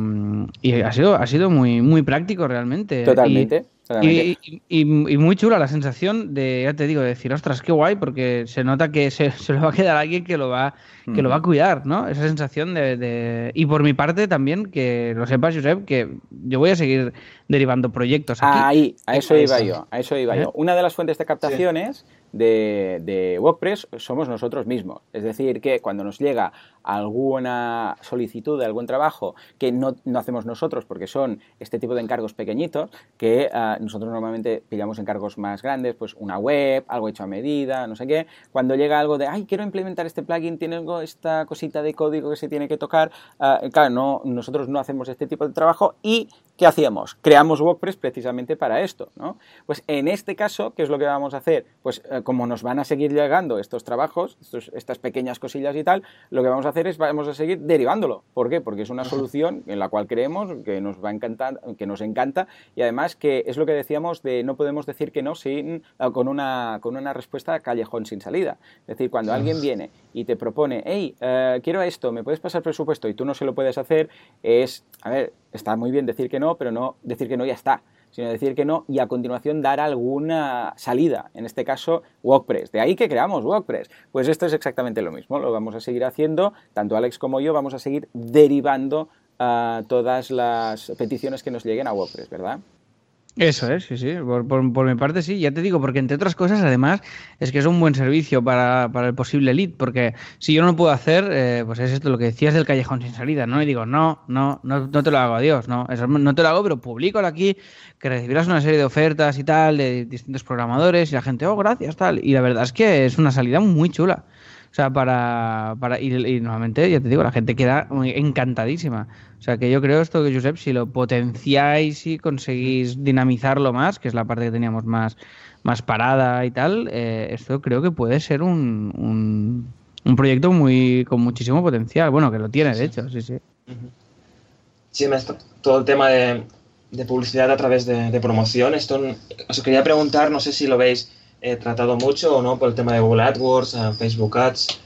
ha sido, ha sido muy, muy práctico realmente. Totalmente. Y, muy chula la sensación de, ya te digo, de decir, ostras, qué guay, porque se nota que se, se le va a quedar alguien que lo va, que lo va a cuidar, ¿no? Esa sensación de, Y por mi parte también, que lo sepas, Josep, que yo voy a seguir derivando proyectos aquí. Ahí, a eso iba yo, a eso iba yo. ¿Eh? Una de las fuentes de captaciones de, WordPress somos nosotros mismos. Es decir, que cuando nos llega alguna solicitud de algún trabajo que no, no hacemos nosotros porque son este tipo de encargos pequeñitos, que ah, nosotros normalmente pillamos encargos más grandes, pues una web, algo hecho a medida, no sé qué. Cuando llega algo de, ay, quiero implementar este plugin, tiene esta cosita de código que se tiene que tocar, ah, claro, no, nosotros no hacemos este tipo de trabajo y ¿qué hacíamos? Creamos WordPress precisamente para esto, ¿no? Pues en este caso, ¿qué es lo que vamos a hacer? Pues eh, como nos van a seguir llegando estos trabajos, estas pequeñas cosillas y tal, lo que vamos a hacer es vamos a seguir derivándolo. ¿Por qué? Porque es una solución en la cual creemos que nos va a encantar, que nos encanta y además que es lo que decíamos de no podemos decir que no sin, eh, con, una, con una respuesta callejón sin salida. Es decir, cuando alguien viene y te propone, hey, eh, quiero esto, ¿me puedes pasar presupuesto? y tú no se lo puedes hacer, es, a ver, está muy bien decir que no, pero no decir que no ya está sino decir que no y a continuación dar alguna salida, en este caso WordPress. De ahí que creamos WordPress. Pues esto es exactamente lo mismo, lo vamos a seguir haciendo, tanto Alex como yo vamos a seguir derivando a todas las peticiones que nos lleguen a WordPress, ¿verdad? Eso es, sí, sí. Por, mi parte sí, ya te digo, porque entre otras cosas, además, es que es un buen servicio para, el posible lead, porque si yo no lo puedo hacer, eh, pues es esto lo que decías del callejón sin salida, ¿no? Y digo, no, no, no, no te lo hago, adiós, no, eso no te lo hago, pero publico aquí, que recibirás una serie de ofertas y tal, de distintos programadores, y la gente, oh, gracias, tal. Y la verdad es que es una salida muy chula. O sea, para, para y, y, normalmente, ya te digo, la gente queda encantadísima. O sea, que yo creo esto que, Josep, si lo potenciáis y conseguís dinamizarlo más, que es la parte que teníamos más, más parada y tal, eh, esto creo que puede ser un, un, proyecto muy con muchísimo potencial. Bueno, que lo tiene, de hecho, sí, sí. Sí, todo el tema de, publicidad a través de, promoción, esto os quería preguntar, no sé si lo veis he tratado mucho no por el tema de Google AdWords, Facebook Ads.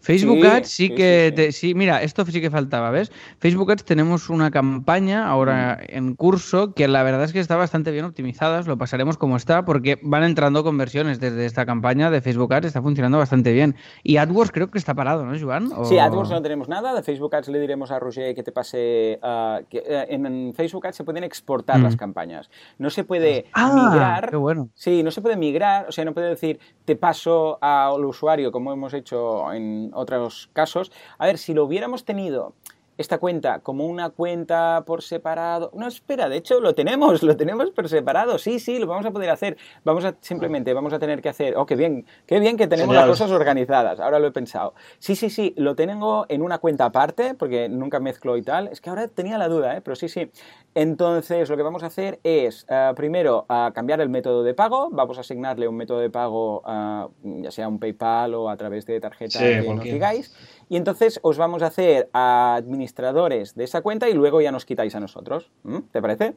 Facebook Ads sí, que, sí, mira, esto sí que faltaba, ¿ves? Facebook Ads tenemos una campaña ahora mm. en curso que la verdad es que está bastante bien optimizada, lo pasaremos como está, porque van entrando conversiones desde esta campaña de Facebook Ads, está funcionando bastante bien. Y AdWords creo que está parado, ¿no, Joan? Sí, AdWords no tenemos nada, de Facebook Ads le diremos a Roger que te pase... Uh, que, uh, en Facebook Ads se pueden exportar las mm. campañas, no se puede ah, migrar... Qué bueno. Sí, no se puede migrar, o sea, no puede decir te paso al usuario como hemos hecho en otros casos. A ver, si lo hubiéramos tenido esta cuenta como una cuenta por separado. No, espera, de hecho lo tenemos, lo tenemos por separado. Sí, sí, lo vamos a poder hacer. Vamos a simplemente vamos a tener que hacer. Oh, qué bien, qué bien que tenemos las cosas organizadas. Ahora lo he pensado. Sí, sí, sí, lo tengo en una cuenta aparte porque nunca mezclo y tal. Es que ahora tenía la duda, ¿eh? pero sí, sí. Entonces, lo que vamos a hacer es uh, primero uh, cambiar el método de pago. Vamos a asignarle un método de pago, uh, ya sea un PayPal o a través de tarjeta que nos digáis y entonces os vamos a hacer administradores de esa cuenta y luego ya nos quitáis a nosotros. ¿Te parece?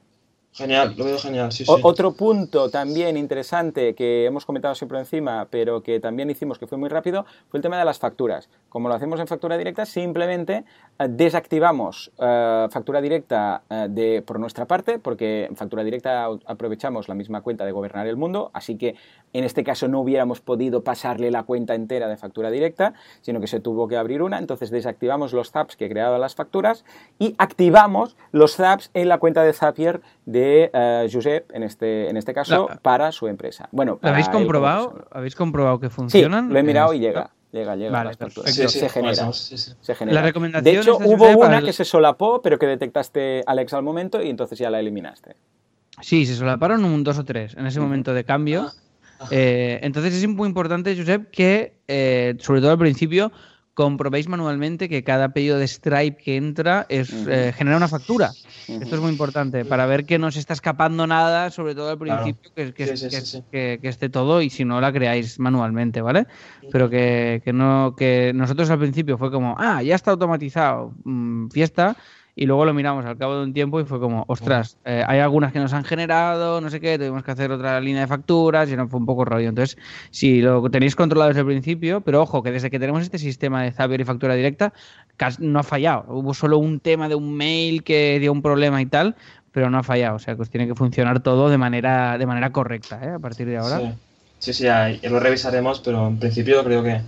Genial, lo veo genial, sí, sí. otro punto también interesante que hemos comentado siempre encima, pero que también hicimos que fue muy rápido, fue el tema de las facturas. Como lo hacemos en factura directa, simplemente eh, desactivamos eh, factura directa eh, de, por nuestra parte, porque en factura directa aprovechamos la misma cuenta de gobernar el mundo, así que en este caso no hubiéramos podido pasarle la cuenta entera de factura directa, sino que se tuvo que abrir una, entonces desactivamos los zaps que creaban las facturas y activamos los zaps en la cuenta de Zapier de uh, Josep, en este, en este caso, para su empresa. Bueno, ¿Habéis comprobado, ¿Habéis comprobado que funcionan? Sí, lo he mirado y llega. Llega, llega. Vale, se, genera, se genera. La recomendación de hecho, hubo una que se solapó, pero que detectaste, Alex, al momento y entonces ya la eliminaste. Sí, se solaparon un 2 o 3 en ese momento de cambio. Ah. Eh, entonces es muy importante, Josep, que eh, sobre todo al principio comprobéis manualmente que cada pedido de Stripe que entra es, eh, genera una factura. Esto es muy importante para ver que no se está escapando nada, sobre todo al principio, que, esté todo y si no la creáis manualmente, ¿vale? Pero que, no que nosotros al principio fue como, ah, ya está automatizado, mm, fiesta y luego lo miramos al cabo de un tiempo y fue como, ostras, eh, hay algunas que nos han generado, no sé qué, tuvimos que hacer otra línea de facturas y no fue un poco rollo. Entonces, si lo tenéis controlado desde el principio, pero ojo, que desde que tenemos este sistema de Zapier y factura directa, no ha fallado. Hubo solo un tema de un mail que dio un problema y tal, pero no ha fallado. O sea, que os tiene que funcionar todo de manera, de manera correcta, ¿eh? A partir de ahora. Sí, sí, sí ya lo revisaremos, pero en principio creo que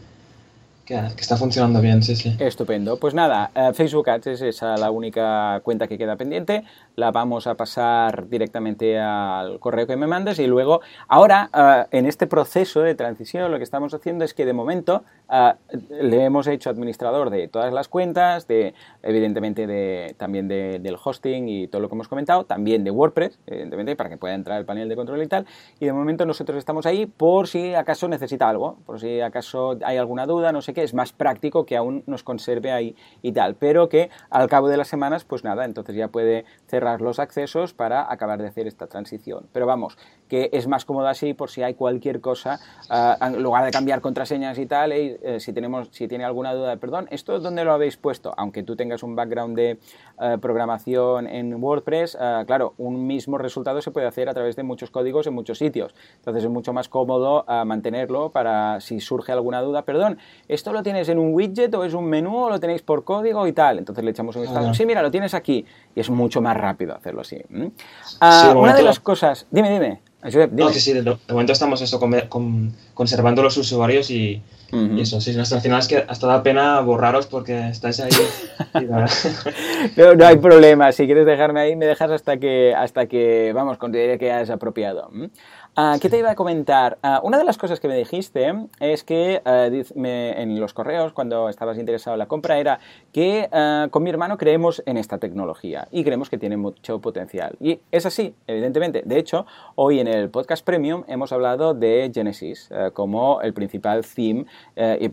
que, está funcionando bien, sí, sí. Estupendo. Pues nada, eh, Facebook Ads es esa la única cuenta que queda pendiente. La vamos a pasar directamente al correo que me mandes y luego, ahora, eh, en este proceso de transición, lo que estamos haciendo es que de momento eh, le hemos hecho administrador de todas las cuentas, de evidentemente de, también del hosting y todo lo que hemos comentado, también de WordPress, evidentemente, para que pueda entrar el panel de control y tal. Y de momento nosotros estamos ahí por si acaso necesita algo, por si acaso hay alguna duda, no sé que es más práctico que aún nos conserve ahí y tal, pero que al cabo de las semanas, pues nada, entonces ya puede cerrar los accesos para acabar de hacer esta transición. Pero vamos, que es más cómodo así por si hay cualquier cosa, ah, en lugar de cambiar contraseñas y tal, eh, si, tenemos, si tiene alguna duda, perdón, ¿esto dónde lo habéis puesto? Aunque tú tengas un background de eh, programación en WordPress, eh, claro, un mismo resultado se puede hacer a través de muchos códigos en muchos sitios. Entonces es mucho más cómodo mantenerlo para si surge alguna duda, perdón, ¿esto ¿esto lo tienes en un widget o es un menú o lo tenéis por código y tal? Entonces le echamos un vistazo. Sí, mira, lo tienes aquí. Y es mucho más rápido hacerlo así. Ah, una de las dime, dime. No, que sí, de, momento estamos esto, conservando los usuarios y, Y eso, sí, al final es que hasta da pena borraros porque estáis ahí. no, no hay problema, si quieres dejarme ahí, me dejas hasta que, hasta que vamos, considere que has apropiado. Ah, ¿Qué te iba a comentar? Ah, una de las cosas que me dijiste es que ah, en los correos, cuando estabas interesado en la compra, era que con mi hermano creemos en esta tecnología y creemos que tiene mucho potencial. Y es así, evidentemente. De hecho, hoy en el podcast Premium hemos hablado de Genesis como el principal theme,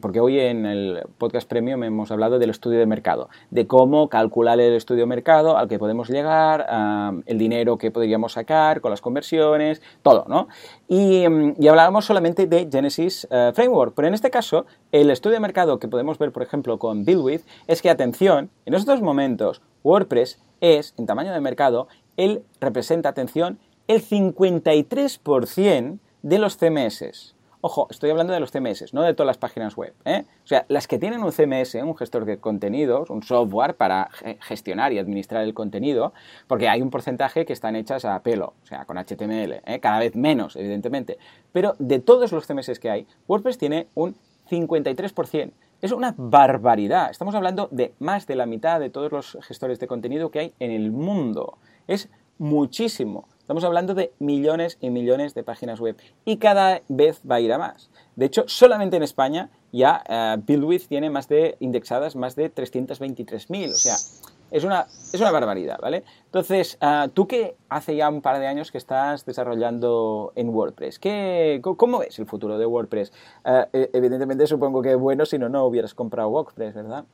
porque hoy en el podcast Premium hemos hablado del estudio de mercado, de cómo calcular el estudio de mercado al que podemos llegar, el dinero que podríamos sacar con las conversiones, todo, ¿no? Mm, y, hablábamos solamente de Genesis eh, Framework. Pero en este caso, el estudio de mercado que podemos ver, por ejemplo, con BuildWith, es que, atención, en estos momentos, WordPress es, en tamaño de mercado, él representa, atención, el 53% de los CMS. Ojo, estoy hablando de los CMS, no de todas las páginas web. ¿eh? O sea, las que tienen un CMS, un gestor de contenidos, un software para gestionar y administrar el contenido, porque hay un porcentaje que están hechas a pelo, o sea, con HTML, ¿eh? cada vez menos, evidentemente. Pero de todos los CMS que hay, WordPress tiene un 53%. Es una barbaridad. Estamos hablando de más de la mitad de todos los gestores de contenido que hay en el mundo. Es muchísimo. Estamos hablando de millones y millones de páginas web y cada vez va a ir a más. De hecho, solamente en España ya uh, BuildWith tiene más de indexadas más de 323.000, o sea, es una, es una barbaridad, ¿vale? Entonces, uh, tú que hace ya un par de años que estás desarrollando en WordPress, ¿qué, ¿cómo ves el futuro de WordPress? Uh, evidentemente supongo que bueno, si no, no hubieras comprado WordPress, ¿verdad?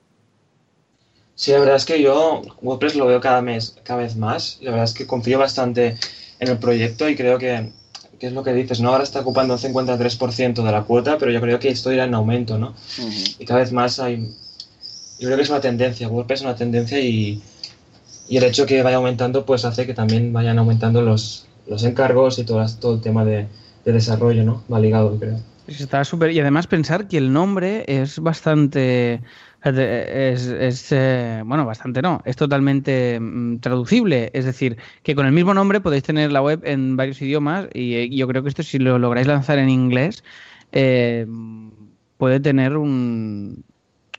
Sí, la verdad es que yo WordPress lo veo cada mes, cada vez más. La verdad es que confío bastante en el proyecto y creo que, es lo que dices, ¿no? Ahora está ocupando un 53% de la cuota, pero yo creo que esto irá en aumento, ¿no? Y cada vez más hay... Yo creo que es una tendencia, WordPress es una tendencia y, el hecho que vaya aumentando pues hace que también vayan aumentando los, los encargos y todo, todo el tema de, de desarrollo, ¿no? Va ligado, creo. Está súper. Y además pensar que el nombre es bastante es, eh, bueno, bastante no, es totalmente mm, traducible. Es decir, que con el mismo nombre podéis tener la web en varios idiomas y, eh, yo creo que esto si lo lográis lanzar en inglés eh, puede tener un,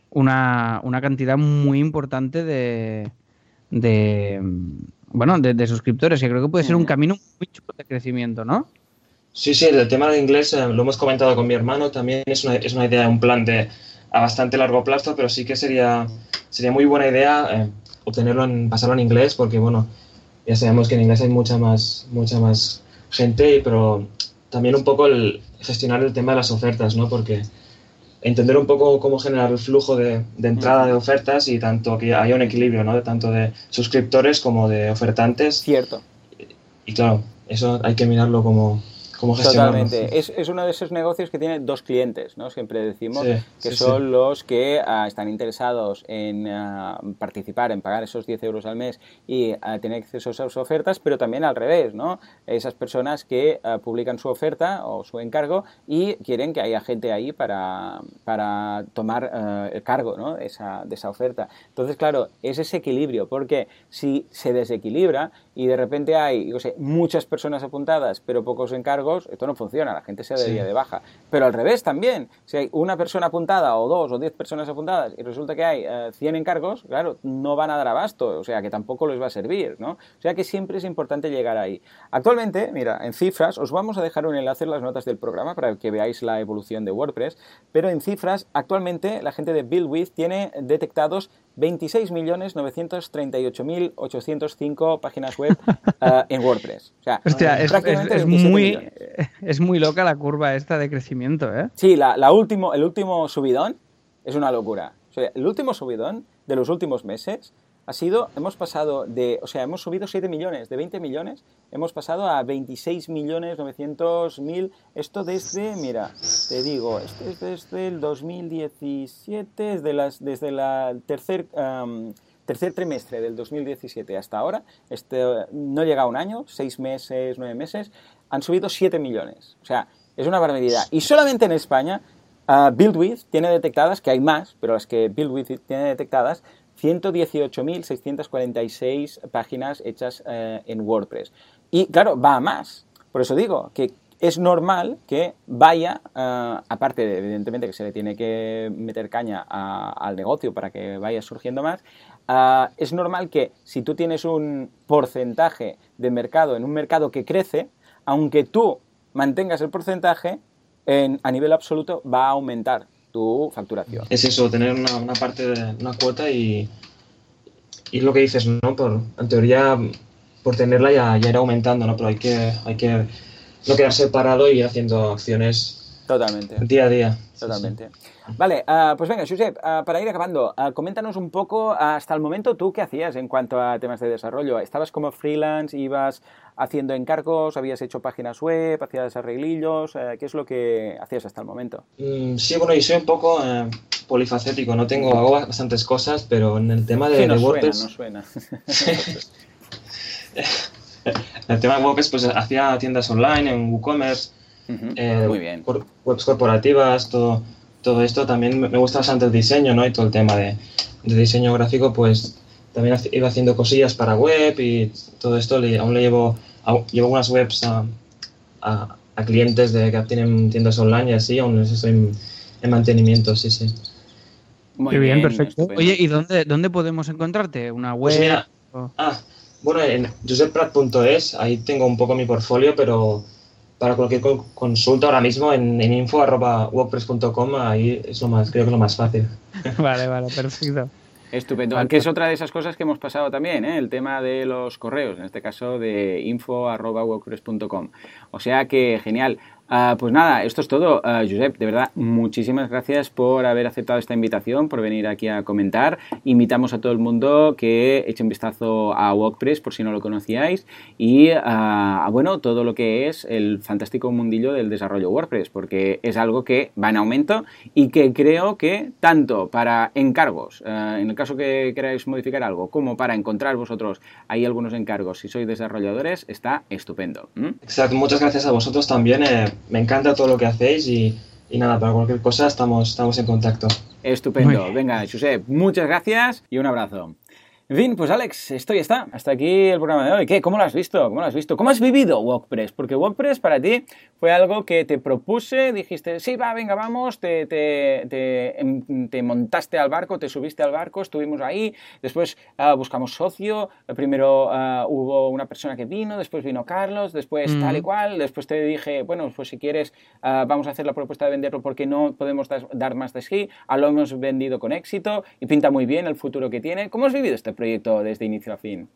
una, una, cantidad muy importante de, de bueno, de, suscriptores. Y creo que puede ser un camino muy chulo de crecimiento, ¿no? Sí, sí, el tema de inglés lo hemos comentado con mi hermano, también es una, es una idea, un plan de a bastante largo plazo, pero sí que sería, sería muy buena idea eh, obtenerlo en, pasarlo en inglés, porque bueno, ya sabemos que en inglés hay mucha más, mucha más gente, pero también un poco el gestionar el tema de las ofertas, ¿no? Porque entender un poco cómo generar el flujo de, de entrada de ofertas y tanto que haya un equilibrio, ¿no? De tanto de suscriptores como de ofertantes. Cierto. y claro, eso hay que mirarlo como, Totalmente. Es, es, uno de esos negocios que tiene dos clientes, ¿no? Siempre decimos que son los que ah, están interesados en ah, participar, en pagar esos 10 euros al mes y ah, tener acceso a sus ofertas, pero también al revés, ¿no? Esas personas que publican su oferta o su encargo y quieren que haya gente ahí para, para tomar el cargo, ¿no? Esa, de esa oferta. Entonces, claro, es ese equilibrio, porque si se desequilibra y de repente hay, yo sé, muchas personas apuntadas, pero pocos encargos, esto no funciona, la gente se daría de baja. Pero al revés también, si hay una persona apuntada o dos o diez personas apuntadas y resulta que hay 100 eh, encargos, claro, no van a dar abasto, o sea que tampoco les va a servir, ¿no? O sea que siempre es importante llegar ahí. Actualmente, mira, en cifras, os vamos a dejar un enlace en las notas del programa para que veáis la evolución de WordPress, pero en cifras, actualmente la gente de BuildWith tiene detectados 26.938.805 páginas web uh, en WordPress. O sea, Hostia, es, es, muy, es muy loca la curva esta de crecimiento, ¿eh? Sí, la, la último, el último subidón es una locura. O sea, el último subidón de los últimos meses ha sido, hemos pasado de, o sea, hemos subido 7 millones, de 20 millones, hemos pasado a 26 millones 900 mil, esto desde, mira, te digo, esto es desde el 2017, desde, las, desde la tercer, tercer trimestre del 2017 hasta ahora, este, no llega a un año, 6 meses, 9 meses, han subido 7 millones, o sea, es una barbaridad. Y solamente en España, uh, BuildWith tiene detectadas, que hay más, pero las que BuildWith tiene detectadas, 118.646 páginas hechas eh, en WordPress. Y claro, va a más. Por eso digo que es normal que vaya, eh, aparte de, evidentemente que se le tiene que meter caña al negocio para que vaya surgiendo más, eh, es normal que si tú tienes un porcentaje de mercado en un mercado que crece, aunque tú mantengas el porcentaje, en, a nivel absoluto va a aumentar tu facturación. Es eso, tener una, parte de una cuota y, y lo que dices, ¿no? Por, en teoría, por tenerla ya, ya irá aumentando, ¿no? Pero hay que, hay que no quedarse parado y ir haciendo acciones Totalmente. Día a día. Totalmente. Vale, uh, pues venga, Josep, uh, para ir acabando, uh, coméntanos un poco hasta el momento tú qué hacías en cuanto a temas de desarrollo. ¿Estabas como freelance, ibas haciendo encargos, habías hecho páginas web, hacías arreglillos? ¿Qué es lo que hacías hasta el momento? Mm, sí, bueno, yo soy un poco eh, polifacético, no tengo, hago bastantes cosas, pero en el tema de, no WordPress... Suena, no suena. el tema de WordPress, pues hacía tiendas online en WooCommerce, eh, Muy bien. webs corporativas, todo, todo esto. También me gusta bastante el diseño, ¿no? Y todo el tema de, diseño gráfico, pues también iba haciendo cosillas para web y todo esto. aún le llevo, llevo unas webs a, a, clientes de, que tienen tiendas online y así, aún estoy en, mantenimiento, sí, sí. Muy bien, perfecto. Oye, ¿y dónde, dónde podemos encontrarte? ¿Una pues web? ah, bueno, en joseprat.es, ahí tengo un poco mi portfolio, pero para cualquier consulta ahora mismo en, en info.wordpress.com, ahí es lo más, creo que es lo más fácil. Vale, vale, perfecto. Estupendo. Aunque es otra de esas cosas que hemos pasado también, ¿eh? el tema de los correos, en este caso de info.wordpress.com. O sea que genial. Ah, pues nada, esto es todo. Uh, Josep, de verdad, muchísimas gracias por haber aceptado esta invitación, por venir aquí a comentar. Invitamos a todo el mundo que eche un vistazo a WordPress por si no lo conocíais y ah, a, bueno, todo lo que es el fantástico mundillo del desarrollo WordPress, porque es algo que va en aumento y que creo que tanto para encargos, en el caso que queráis modificar algo, como para encontrar vosotros ahí algunos encargos si sois desarrolladores, está estupendo. Exacto, muchas gracias a vosotros también. Eh me encanta todo lo que hacéis y, nada, para cualquier cosa estamos, estamos en contacto. Estupendo. Venga, Josep, muchas gracias y un abrazo. En fin, pues Alex, esto ya está. Hasta aquí el programa de hoy. ¿Qué? ¿Cómo lo has visto? ¿Cómo lo has visto? ¿Cómo has vivido WordPress? Porque WordPress para ti fue algo que te propuse, dijiste, sí, va, venga, vamos, te, te, te, em, te montaste al barco, te subiste al barco, estuvimos ahí, después uh, buscamos socio, primero uh, hubo una persona que vino, después vino Carlos, después tal y cual, después te dije, bueno, pues si quieres, uh, vamos a hacer la propuesta de venderlo porque no podemos dar más de sí, lo hemos vendido con éxito y pinta muy bien el futuro que tiene. ¿Cómo has vivido este proyecto desde inicio a fin?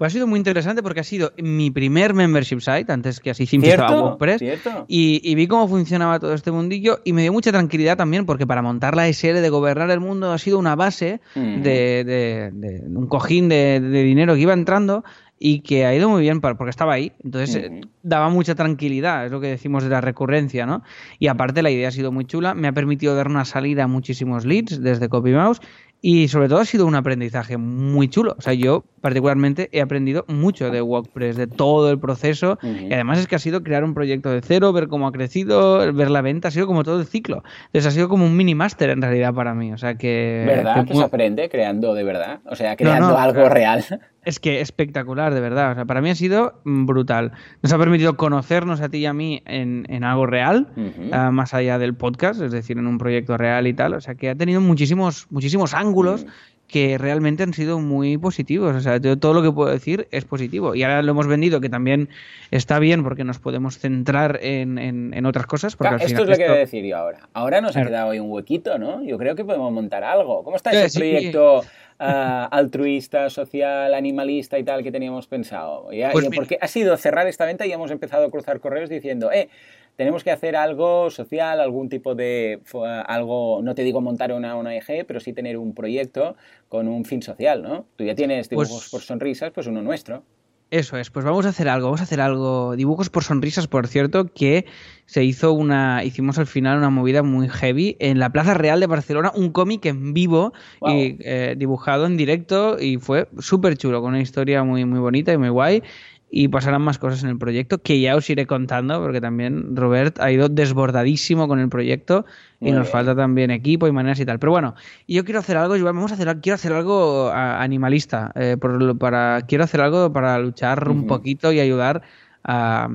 Pues ha sido muy interesante porque ha sido mi primer membership site, antes que así se a WordPress. Y, y, vi cómo funcionaba todo este mundillo y me dio mucha tranquilidad también porque para montar la SL de gobernar el mundo ha sido una base de, un cojín de, dinero que iba entrando y que ha ido muy bien porque estaba ahí. Entonces eh, daba mucha tranquilidad, es lo que decimos de la recurrencia, ¿no? Y aparte la idea ha sido muy chula, me ha permitido dar una salida a muchísimos leads desde CopyMouse y sobre todo ha sido un aprendizaje muy chulo. O sea, yo particularmente he aprendido mucho de WordPress, de todo el proceso. Y además es que ha sido crear un proyecto de cero, ver cómo ha crecido, ver la venta, ha sido como todo el ciclo. Entonces ha sido como un mini máster en realidad para mí. O sea que. ¿Verdad? Que, se aprende creando de verdad. O sea, creando algo real. Es que espectacular, de verdad. O sea, para mí ha sido brutal. Nos ha permitido conocernos a ti y a mí en, en algo real, ah, más allá del podcast, es decir, en un proyecto real y tal. O sea, que ha tenido muchísimos, muchísimos ángulos que realmente han sido muy positivos. O sea, yo todo lo que puedo decir es positivo. Y ahora lo hemos vendido, que también está bien porque nos podemos centrar en, en, otras cosas. Porque esto es lo que voy a decir yo ahora. Ahora nos ha quedado ahí un huequito, ¿no? Yo creo que podemos montar algo. ¿Cómo está ese proyecto altruista, social, animalista y tal que teníamos pensado? Pues porque ha sido cerrar esta venta y hemos empezado a cruzar correos diciendo, eh, tenemos que hacer algo social, algún tipo de algo, no te digo montar una ONG, pero sí tener un proyecto con un fin social, ¿no? Tú ya tienes pues dibujos por sonrisas, pues uno nuestro. Eso es, pues vamos a hacer algo, vamos a hacer algo. Dibujos por sonrisas, por cierto, que se hizo una, hicimos al final una movida muy heavy en la Plaza Real de Barcelona, un cómic en vivo y eh, dibujado en directo y fue súper chulo, con una historia muy, muy bonita y muy guay y pasarán más cosas en el proyecto que ya os iré contando porque también Robert ha ido desbordadísimo con el proyecto y nos falta también equipo y maneras y tal. Pero bueno, yo quiero hacer algo, vamos a hacer, quiero hacer algo animalista, eh, para, quiero hacer algo para luchar un poquito y ayudar a,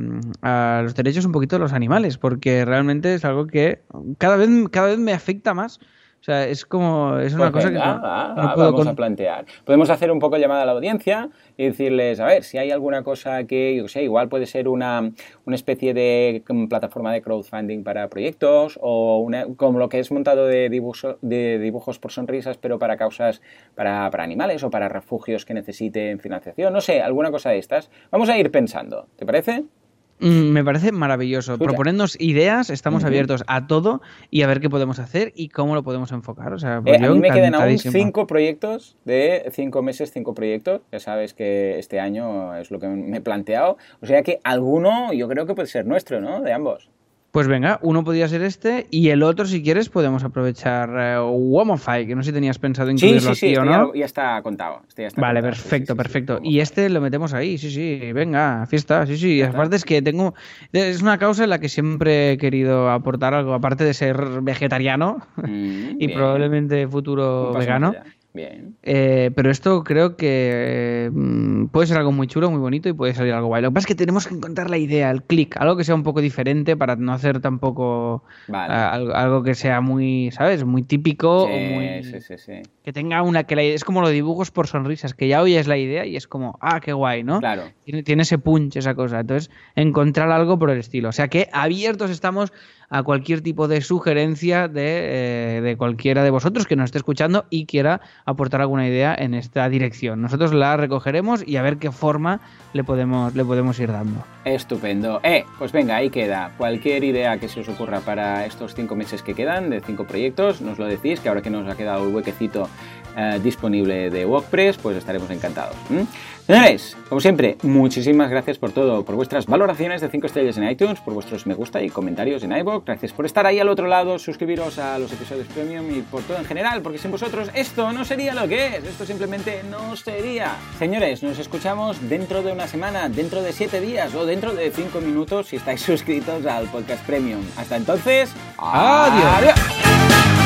los derechos un poquito de los animales, porque realmente es algo que cada vez, cada vez me afecta más o sea, es como, es una pues cosa que no, ah, puedo vamos a plantear. Podemos hacer un poco llamada a la audiencia y decirles, a ver, si hay alguna cosa que, yo sé, igual puede ser una, una especie de mm, plataforma de crowdfunding para proyectos o una, como lo que es montado de, dibujo, de dibujos por sonrisas, pero para causas, para, para animales o para refugios que necesiten financiación, no sé, alguna cosa de estas. Vamos a ir pensando, ¿te parece? Mm, me parece maravilloso. Proponernos ideas, estamos abiertos a todo y a ver qué podemos hacer y cómo lo podemos enfocar. O sea, pues eh, a mí me quedan aún cinco proyectos de cinco meses, cinco proyectos. Ya sabes que este año es lo que me he planteado. O sea que alguno yo creo que puede ser nuestro, ¿no? De ambos. Pues venga, uno podría ser este y el otro, si quieres, podemos aprovechar uh, Womify, que no sé si tenías pensado incluirlo sí, sí, sí, o no. Ya, está contado. vale, perfecto, perfecto. y este lo metemos ahí, sí, sí, venga, fiesta, sí, sí. Aparte es que tengo, es una causa en la que siempre he querido aportar algo, aparte de ser vegetariano mm, y probablemente futuro vegano. Bien. Eh, pero esto creo que mm, puede ser algo muy chulo, muy bonito y puede salir algo guay. Lo que pasa es que tenemos que encontrar la idea, el clic, algo que sea un poco diferente para no hacer tampoco algo, que sea muy, ¿sabes? Muy típico. muy, que tenga una. que la, Es como los dibujos por sonrisas, que ya oyes la idea y es como, ah, qué guay, ¿no? Claro. Tiene, tiene ese punch, esa cosa. Entonces, encontrar algo por el estilo. O sea que abiertos estamos a cualquier tipo de sugerencia de, eh, de, cualquiera de vosotros que nos esté escuchando y quiera aportar alguna idea en esta dirección. Nosotros la recogeremos y a ver qué forma le podemos, le podemos ir dando. Estupendo. Eh, pues venga, ahí queda. Cualquier idea que se os ocurra para estos cinco meses que quedan de cinco proyectos, nos lo decís, que ahora que nos ha quedado el huequecito eh, disponible de WordPress, pues estaremos encantados. Señores, como siempre, muchísimas gracias por todo, por vuestras valoraciones de 5 estrellas en iTunes, por vuestros me gusta y comentarios en iVoox, gracias por estar ahí al otro lado, suscribiros a los episodios premium y por todo en general, porque sin vosotros esto no sería lo que es, esto simplemente no sería. Señores, nos escuchamos dentro de una semana, dentro de 7 días o dentro de 5 minutos si estáis suscritos al podcast premium. Hasta entonces, adiós.